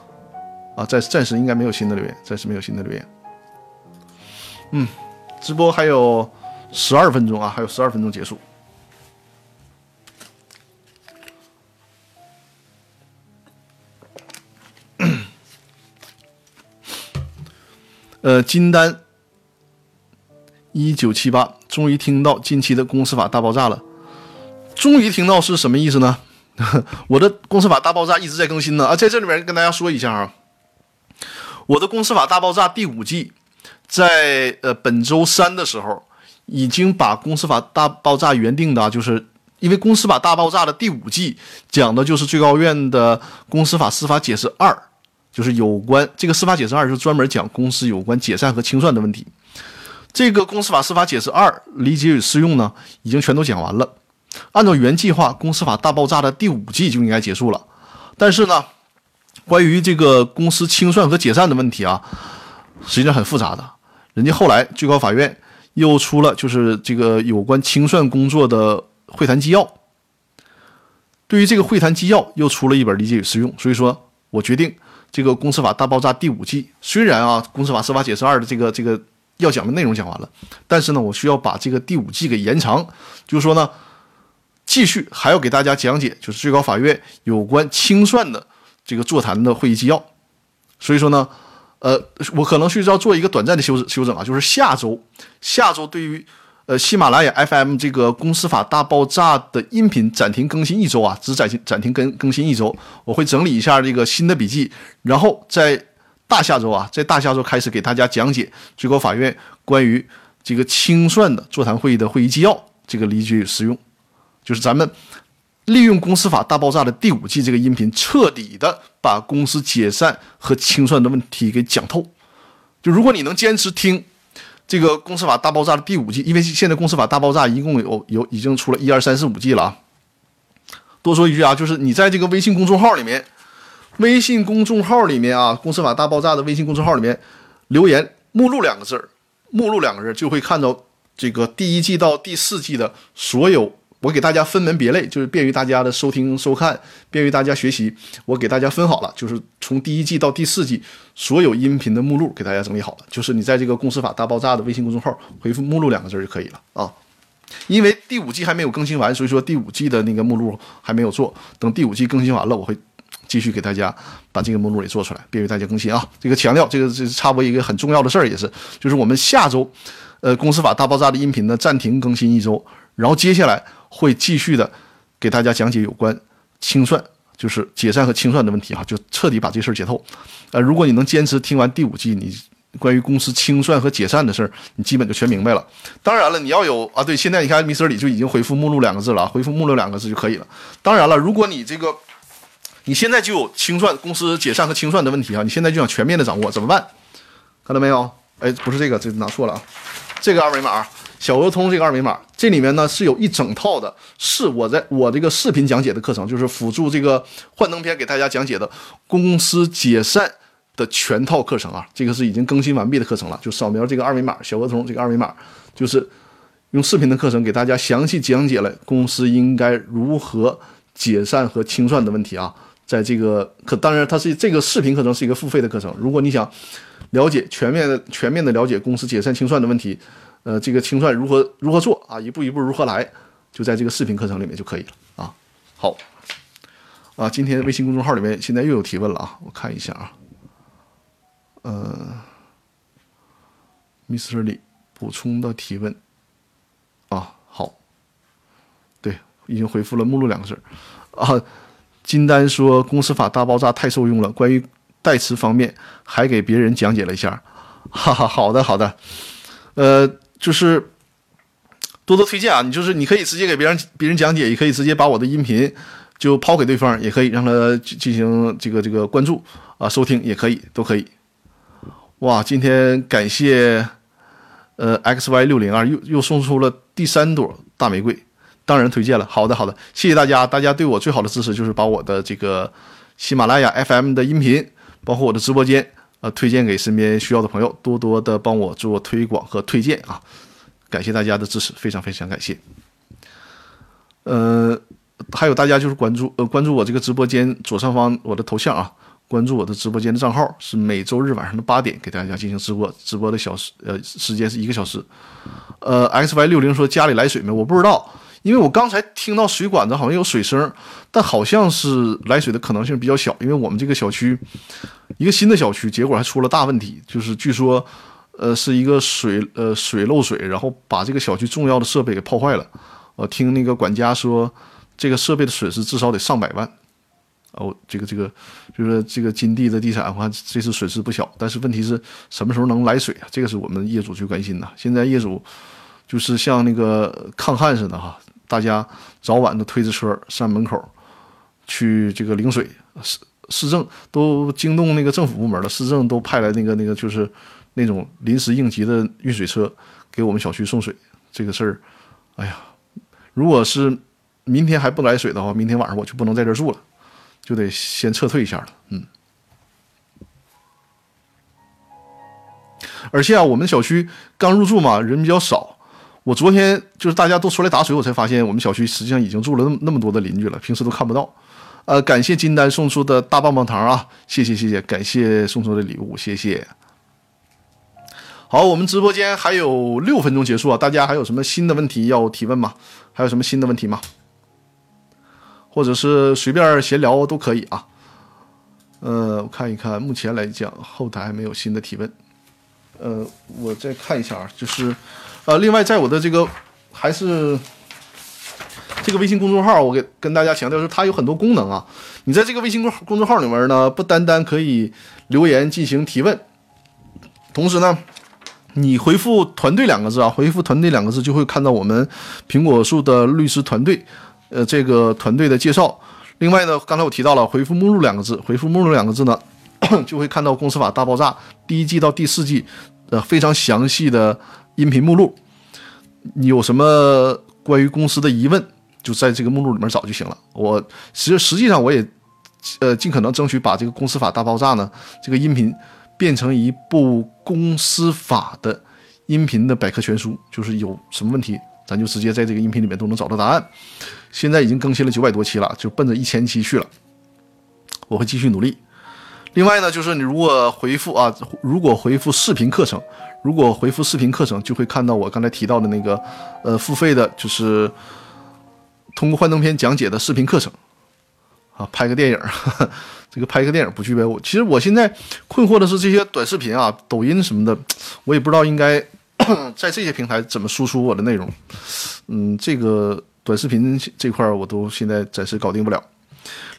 啊，暂暂时应该没有新的留言，暂时没有新的留言。嗯，直播还有十二分钟啊，还有十二分钟结束。呃，金丹。一九七八，终于听到近期的公司法大爆炸了。终于听到是什么意思呢？我的公司法大爆炸一直在更新呢啊，在这里边跟大家说一下啊，我的公司法大爆炸第五季在呃本周三的时候已经把公司法大爆炸原定的，就是因为公司法大爆炸的第五季讲的就是最高院的公司法司法解释二，就是有关这个司法解释二是专门讲公司有关解散和清算的问题。这个公司法司法解释二理解与适用呢，已经全都讲完了。按照原计划，公司法大爆炸的第五季就应该结束了。但是呢，关于这个公司清算和解散的问题啊，实际上很复杂的。人家后来最高法院又出了就是这个有关清算工作的会谈纪要。对于这个会谈纪要，又出了一本理解与适用。所以说我决定，这个公司法大爆炸第五季，虽然啊，公司法司法解释二的这个这个。要讲的内容讲完了，但是呢，我需要把这个第五季给延长，就是说呢，继续还要给大家讲解，就是最高法院有关清算的这个座谈的会议纪要。所以说呢，呃，我可能需要做一个短暂的修修整啊，就是下周，下周对于呃喜马拉雅 FM 这个公司法大爆炸的音频暂停更新一周啊，只暂停暂停更更新一周，我会整理一下这个新的笔记，然后在大下周啊，在大下周开始给大家讲解最高法院关于这个清算的座谈会议的会议纪要，这个理解与适用，就是咱们。利用公司法大爆炸的第五季这个音频，彻底的把公司解散和清算的问题给讲透。就如果你能坚持听这个公司法大爆炸的第五季，因为现在公司法大爆炸一共有有已经出了一二三四五季了啊。多说一句啊，就是你在这个微信公众号里面，微信公众号里面啊，公司法大爆炸的微信公众号里面留言“目录”两个字儿，“目录”两个字就会看到这个第一季到第四季的所有。我给大家分门别类，就是便于大家的收听收看，便于大家学习。我给大家分好了，就是从第一季到第四季所有音频的目录给大家整理好了。就是你在这个“公司法大爆炸”的微信公众号回复“目录”两个字就可以了啊。因为第五季还没有更新完，所以说第五季的那个目录还没有做。等第五季更新完了，我会继续给大家把这个目录也做出来，便于大家更新啊。这个强调，这个这是插播一个很重要的事儿，也是，就是我们下周，呃，“公司法大爆炸”的音频呢暂停更新一周，然后接下来。会继续的给大家讲解有关清算，就是解散和清算的问题哈，就彻底把这事儿解透。呃，如果你能坚持听完第五季，你关于公司清算和解散的事儿，你基本就全明白了。当然了，你要有啊，对，现在你看，Mr 李就已经回复“目录”两个字了，回复“目录”两个字就可以了。当然了，如果你这个你现在就有清算公司解散和清算的问题啊，你现在就想全面的掌握，怎么办？看到没有？哎，不是这个，这拿错了啊，这个二维码。小额通这个二维码，这里面呢是有一整套的，是我在我这个视频讲解的课程，就是辅助这个幻灯片给大家讲解的公司解散的全套课程啊。这个是已经更新完毕的课程了，就扫描这个二维码，小额通这个二维码，就是用视频的课程给大家详细讲解了公司应该如何解散和清算的问题啊。在这个课，当然它是这个视频课程是一个付费的课程，如果你想了解全面的、全面的了解公司解散清算的问题。呃，这个清算如何如何做啊？一步一步如何来？就在这个视频课程里面就可以了啊。好，啊，今天微信公众号里面现在又有提问了啊，我看一下啊。呃，Mr. 李补充的提问啊，好，对，已经回复了“目录”两个字啊。金丹说公司法大爆炸太受用了，关于代词方面还给别人讲解了一下，哈哈，好的好的，呃。就是多多推荐啊！你就是你可以直接给别人别人讲解，也可以直接把我的音频就抛给对方，也可以让他进行这个这个关注啊收听也可以都可以。哇，今天感谢呃 X Y 六零二又又送出了第三朵大玫瑰，当然推荐了。好的好的，谢谢大家，大家对我最好的支持就是把我的这个喜马拉雅 FM 的音频，包括我的直播间。呃，推荐给身边需要的朋友，多多的帮我做推广和推荐啊！感谢大家的支持，非常非常感谢。呃，还有大家就是关注呃关注我这个直播间左上方我的头像啊，关注我的直播间的账号，是每周日晚上的八点给大家进行直播，直播的小时呃时间是一个小时。呃，X Y 六零说家里来水没？我不知道。因为我刚才听到水管子好像有水声，但好像是来水的可能性比较小。因为我们这个小区，一个新的小区，结果还出了大问题，就是据说，呃，是一个水呃水漏水，然后把这个小区重要的设备给泡坏了。我听那个管家说，这个设备的损失至少得上百万。哦，这个这个就是这个金地的地产，我看这次损失不小。但是问题是什么时候能来水啊？这个是我们业主最关心的。现在业主就是像那个抗旱似的哈。大家早晚都推着车上门口去这个领水，市市政都惊动那个政府部门了，市政都派来那个那个就是那种临时应急的运水车给我们小区送水。这个事儿，哎呀，如果是明天还不来水的话，明天晚上我就不能在这儿住了，就得先撤退一下了。嗯，而且啊，我们小区刚入住嘛，人比较少。我昨天就是大家都出来打水，我才发现我们小区实际上已经住了那么那么多的邻居了，平时都看不到。呃，感谢金丹送出的大棒棒糖啊，谢谢谢谢，感谢送出的礼物，谢谢。好，我们直播间还有六分钟结束啊，大家还有什么新的问题要提问吗？还有什么新的问题吗？或者是随便闲聊都可以啊。呃，我看一看，目前来讲后台还没有新的提问。呃，我再看一下啊，就是呃，另外在我的这个还是这个微信公众号，我给跟大家强调说，它有很多功能啊。你在这个微信公公众号里面呢，不单单可以留言进行提问，同时呢，你回复“团队”两个字啊，回复“团队”两个字，就会看到我们苹果树的律师团队，呃，这个团队的介绍。另外呢，刚才我提到了回复“目录”两个字，回复“目录”两个字呢，就会看到《公司法大爆炸》第一季到第四季呃非常详细的音频目录。你有什么关于公司的疑问，就在这个目录里面找就行了。我实实际上我也呃尽可能争取把这个《公司法大爆炸》呢这个音频变成一部公司法的音频的百科全书，就是有什么问题。咱就直接在这个音频里面都能找到答案。现在已经更新了九百多期了，就奔着一千期去了。我会继续努力。另外呢，就是你如果回复啊，如果回复视频课程，如果回复视频课程，就会看到我刚才提到的那个呃付费的，就是通过幻灯片讲解的视频课程啊，拍个电影，这个拍个电影不具备我。其实我现在困惑的是这些短视频啊，抖音什么的，我也不知道应该。在这些平台怎么输出我的内容？嗯，这个短视频这块儿我都现在暂时搞定不了。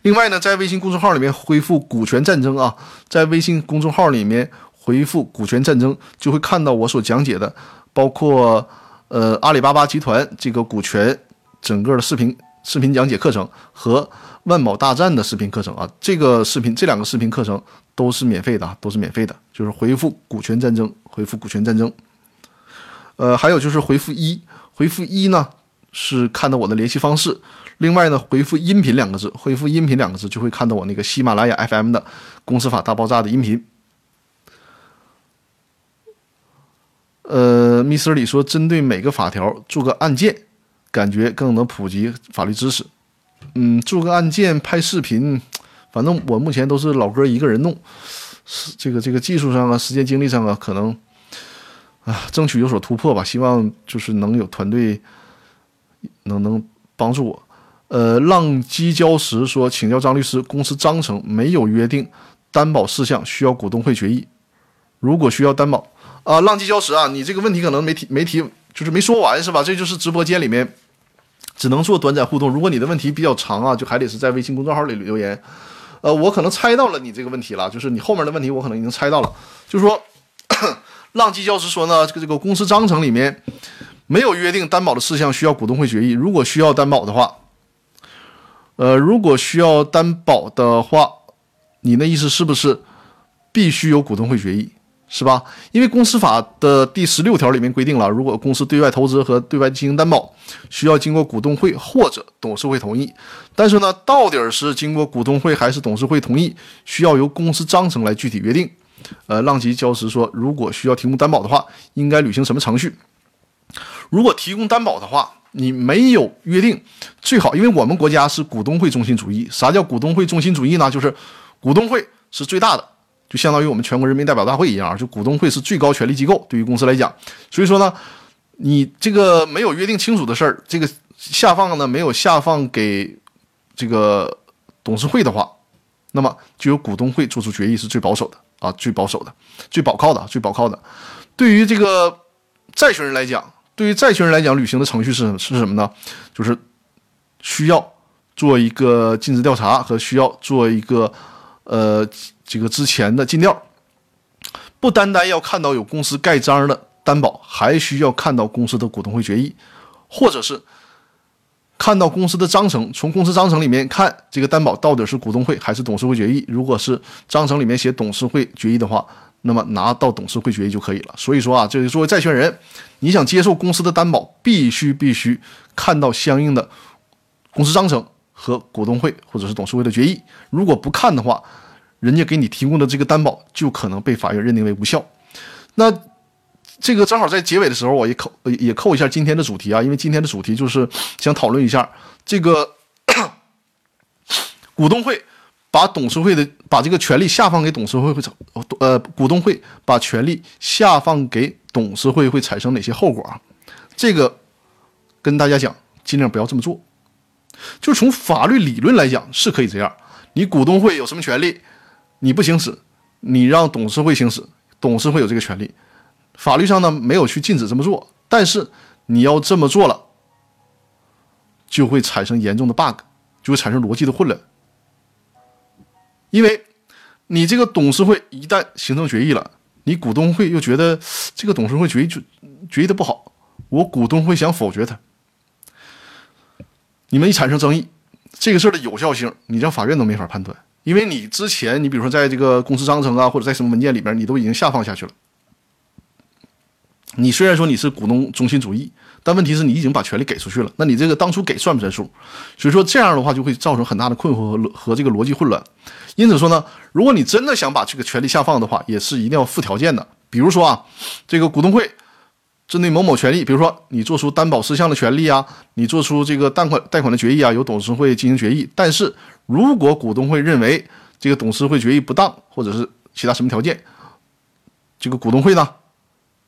另外呢，在微信公众号里面恢复股权战争啊，在微信公众号里面回复股权战争，就会看到我所讲解的，包括呃阿里巴巴集团这个股权整个的视频视频讲解课程和万宝大战的视频课程啊。这个视频这两个视频课程都是免费的啊，都是免费的，就是回复股权战争，回复股权战争。呃，还有就是回复一，回复一呢是看到我的联系方式。另外呢，回复音频两个字，回复音频两个字就会看到我那个喜马拉雅 FM 的公司法大爆炸的音频。呃，Mr 李说，针对每个法条做个案件，感觉更能普及法律知识。嗯，做个案件拍视频，反正我目前都是老哥一个人弄，是这个这个技术上啊，时间精力上啊，可能。啊，争取有所突破吧，希望就是能有团队能能帮助我。呃，浪迹礁石说，请教张律师，公司章程没有约定担保事项，需要股东会决议。如果需要担保，啊，浪迹礁石啊，你这个问题可能没提没提，就是没说完是吧？这就是直播间里面只能做短暂互动。如果你的问题比较长啊，就还得是在微信公众号里留言。呃，我可能猜到了你这个问题了，就是你后面的问题我可能已经猜到了，就是说。浪迹教师说呢，这个这个公司章程里面没有约定担保的事项，需要股东会决议。如果需要担保的话，呃，如果需要担保的话，你那意思是不是必须有股东会决议，是吧？因为公司法的第十六条里面规定了，如果公司对外投资和对外进行担保，需要经过股东会或者董事会同意。但是呢，到底是经过股东会还是董事会同意，需要由公司章程来具体约定。呃，浪迹礁石说，如果需要提供担保的话，应该履行什么程序？如果提供担保的话，你没有约定，最好，因为我们国家是股东会中心主义。啥叫股东会中心主义呢？就是股东会是最大的，就相当于我们全国人民代表大会一样，就股东会是最高权力机构，对于公司来讲。所以说呢，你这个没有约定清楚的事儿，这个下放呢没有下放给这个董事会的话，那么就由股东会做出决议是最保守的。啊，最保守的，最保靠的，最保靠的。对于这个债权人来讲，对于债权人来讲，履行的程序是是什么呢？就是需要做一个尽职调查和需要做一个呃这个之前的尽调。不单单要看到有公司盖章的担保，还需要看到公司的股东会决议，或者是。看到公司的章程，从公司章程里面看，这个担保到底是股东会还是董事会决议？如果是章程里面写董事会决议的话，那么拿到董事会决议就可以了。所以说啊，这个作为债权人，你想接受公司的担保，必须必须看到相应的公司章程和股东会或者是董事会的决议。如果不看的话，人家给你提供的这个担保就可能被法院认定为无效。那。这个正好在结尾的时候，我也扣也扣一下今天的主题啊，因为今天的主题就是想讨论一下这个 股东会把董事会的把这个权利下放给董事会会产呃股东会把权利下放给董事会会产生哪些后果啊？这个跟大家讲，尽量不要这么做。就从法律理论来讲是可以这样，你股东会有什么权利？你不行使，你让董事会行使，董事会有这个权利。法律上呢没有去禁止这么做，但是你要这么做了，就会产生严重的 bug，就会产生逻辑的混乱。因为你这个董事会一旦形成决议了，你股东会又觉得这个董事会决议就决议的不好，我股东会想否决它，你们一产生争议，这个事儿的有效性，你让法院都没法判断，因为你之前你比如说在这个公司章程啊，或者在什么文件里边，你都已经下放下去了。你虽然说你是股东中心主义，但问题是你已经把权利给出去了，那你这个当初给算不算数？所以说这样的话就会造成很大的困惑和和这个逻辑混乱。因此说呢，如果你真的想把这个权利下放的话，也是一定要附条件的。比如说啊，这个股东会针对某某权利，比如说你做出担保事项的权利啊，你做出这个贷款贷款的决议啊，由董事会进行决议。但是如果股东会认为这个董事会决议不当，或者是其他什么条件，这个股东会呢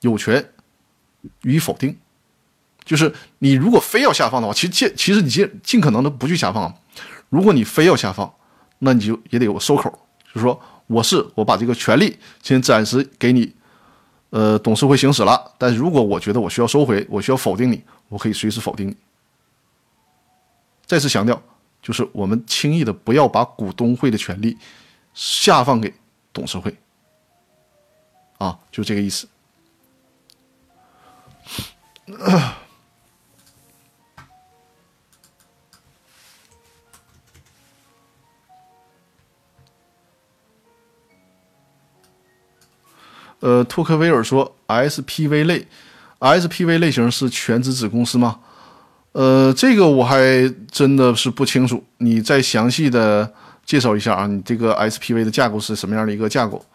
有权。予以否定，就是你如果非要下放的话，其实其实你尽尽可能的不去下放。如果你非要下放，那你就也得有个收口，就是说我是我把这个权利先暂时给你，呃，董事会行使了。但是如果我觉得我需要收回，我需要否定你，我可以随时否定你。再次强调，就是我们轻易的不要把股东会的权利下放给董事会，啊，就这个意思。呃，托克维尔说，SPV 类，SPV 类型是全资子公司吗？呃，这个我还真的是不清楚，你再详细的介绍一下啊，你这个 SPV 的架构是什么样的一个架构？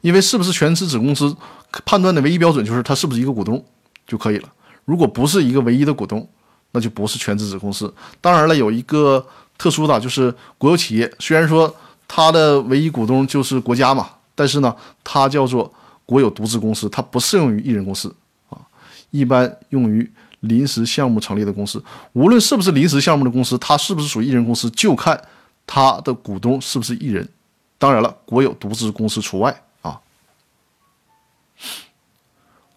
因为是不是全资子公司判断的唯一标准就是它是不是一个股东就可以了。如果不是一个唯一的股东，那就不是全资子公司。当然了，有一个特殊的，就是国有企业，虽然说它的唯一股东就是国家嘛，但是呢，它叫做国有独资公司，它不适用于一人公司啊，一般用于临时项目成立的公司。无论是不是临时项目的公司，它是不是属于一人公司，就看它的股东是不是一人。当然了，国有独资公司除外。啊，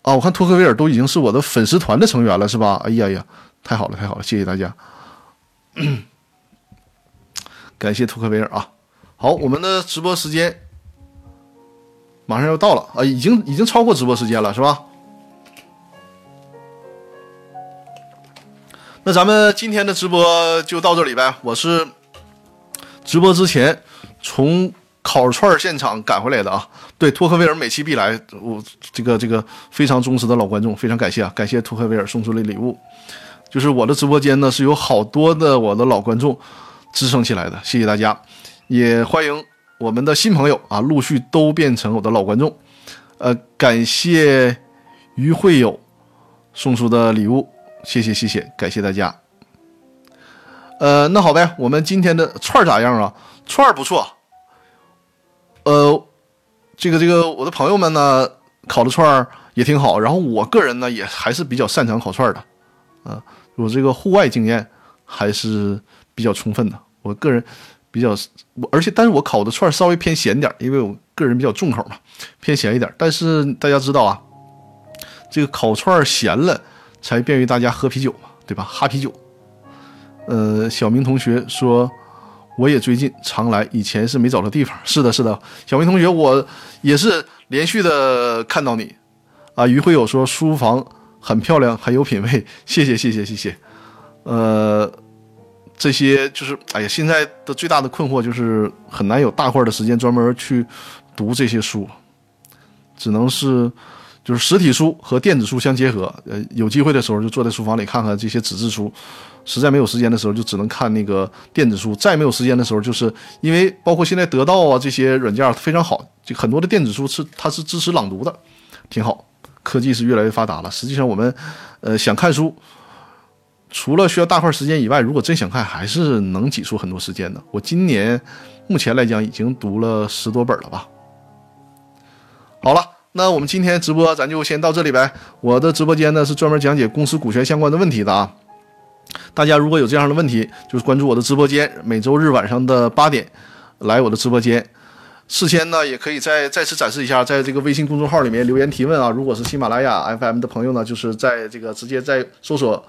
啊我看托克维尔都已经是我的粉丝团的成员了，是吧？哎呀呀，太好了，太好了，谢谢大家，感谢托克维尔啊！好，我们的直播时间马上要到了啊，已经已经超过直播时间了，是吧？那咱们今天的直播就到这里呗。我是直播之前从。烤串现场赶回来的啊！对，托克维尔每期必来，我这个这个非常忠实的老观众，非常感谢啊！感谢托克维尔送出的礼物，就是我的直播间呢是有好多的我的老观众支撑起来的，谢谢大家，也欢迎我们的新朋友啊，陆续都变成我的老观众。呃，感谢于会友送出的礼物，谢谢谢谢，感谢大家。呃，那好呗，我们今天的串咋样啊？串不错。呃，这个这个，我的朋友们呢，烤的串儿也挺好。然后我个人呢，也还是比较擅长烤串儿的，啊，我这个户外经验还是比较充分的。我个人比较，我而且但是我烤的串稍微偏咸点，因为我个人比较重口嘛，偏咸一点。但是大家知道啊，这个烤串咸了，才便于大家喝啤酒嘛，对吧？哈啤酒。呃，小明同学说。我也最近常来，以前是没找到地方。是的，是的，小明同学，我也是连续的看到你，啊，于会友说书房很漂亮，很有品位，谢谢，谢谢，谢谢。呃，这些就是，哎呀，现在的最大的困惑就是很难有大块的时间专门去读这些书，只能是就是实体书和电子书相结合。呃，有机会的时候就坐在书房里看看这些纸质书。实在没有时间的时候，就只能看那个电子书；再没有时间的时候，就是因为包括现在得到啊这些软件非常好，就很多的电子书是它是支持朗读的，挺好。科技是越来越发达了。实际上我们，呃，想看书，除了需要大块时间以外，如果真想看，还是能挤出很多时间的。我今年目前来讲已经读了十多本了吧。好了，那我们今天直播咱就先到这里呗。我的直播间呢是专门讲解公司股权相关的问题的啊。大家如果有这样的问题，就是关注我的直播间，每周日晚上的八点来我的直播间。事先呢，也可以再再次展示一下，在这个微信公众号里面留言提问啊。如果是喜马拉雅 FM 的朋友呢，就是在这个直接在搜索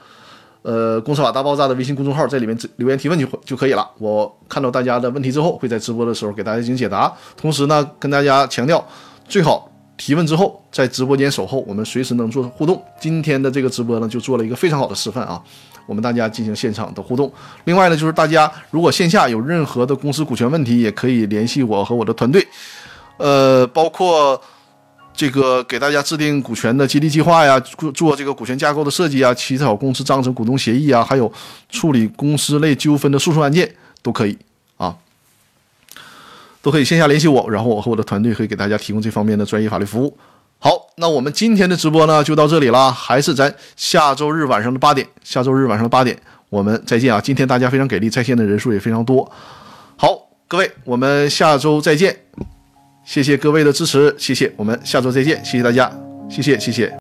呃“公司法大爆炸”的微信公众号，在里面留言提问就就可以了。我看到大家的问题之后，会在直播的时候给大家进行解答。同时呢，跟大家强调，最好提问之后在直播间守候，我们随时能做互动。今天的这个直播呢，就做了一个非常好的示范啊。我们大家进行现场的互动。另外呢，就是大家如果线下有任何的公司股权问题，也可以联系我和我的团队。呃，包括这个给大家制定股权的激励计划呀，做这个股权架构的设计啊，起草公司章程、股东协议啊，还有处理公司类纠纷的诉讼案件都可以啊，都可以线下联系我，然后我和我的团队会给大家提供这方面的专业法律服务。好，那我们今天的直播呢就到这里了，还是咱下周日晚上的八点，下周日晚上的八点，我们再见啊！今天大家非常给力，在线的人数也非常多。好，各位，我们下周再见，谢谢各位的支持，谢谢，我们下周再见，谢谢大家，谢谢，谢谢。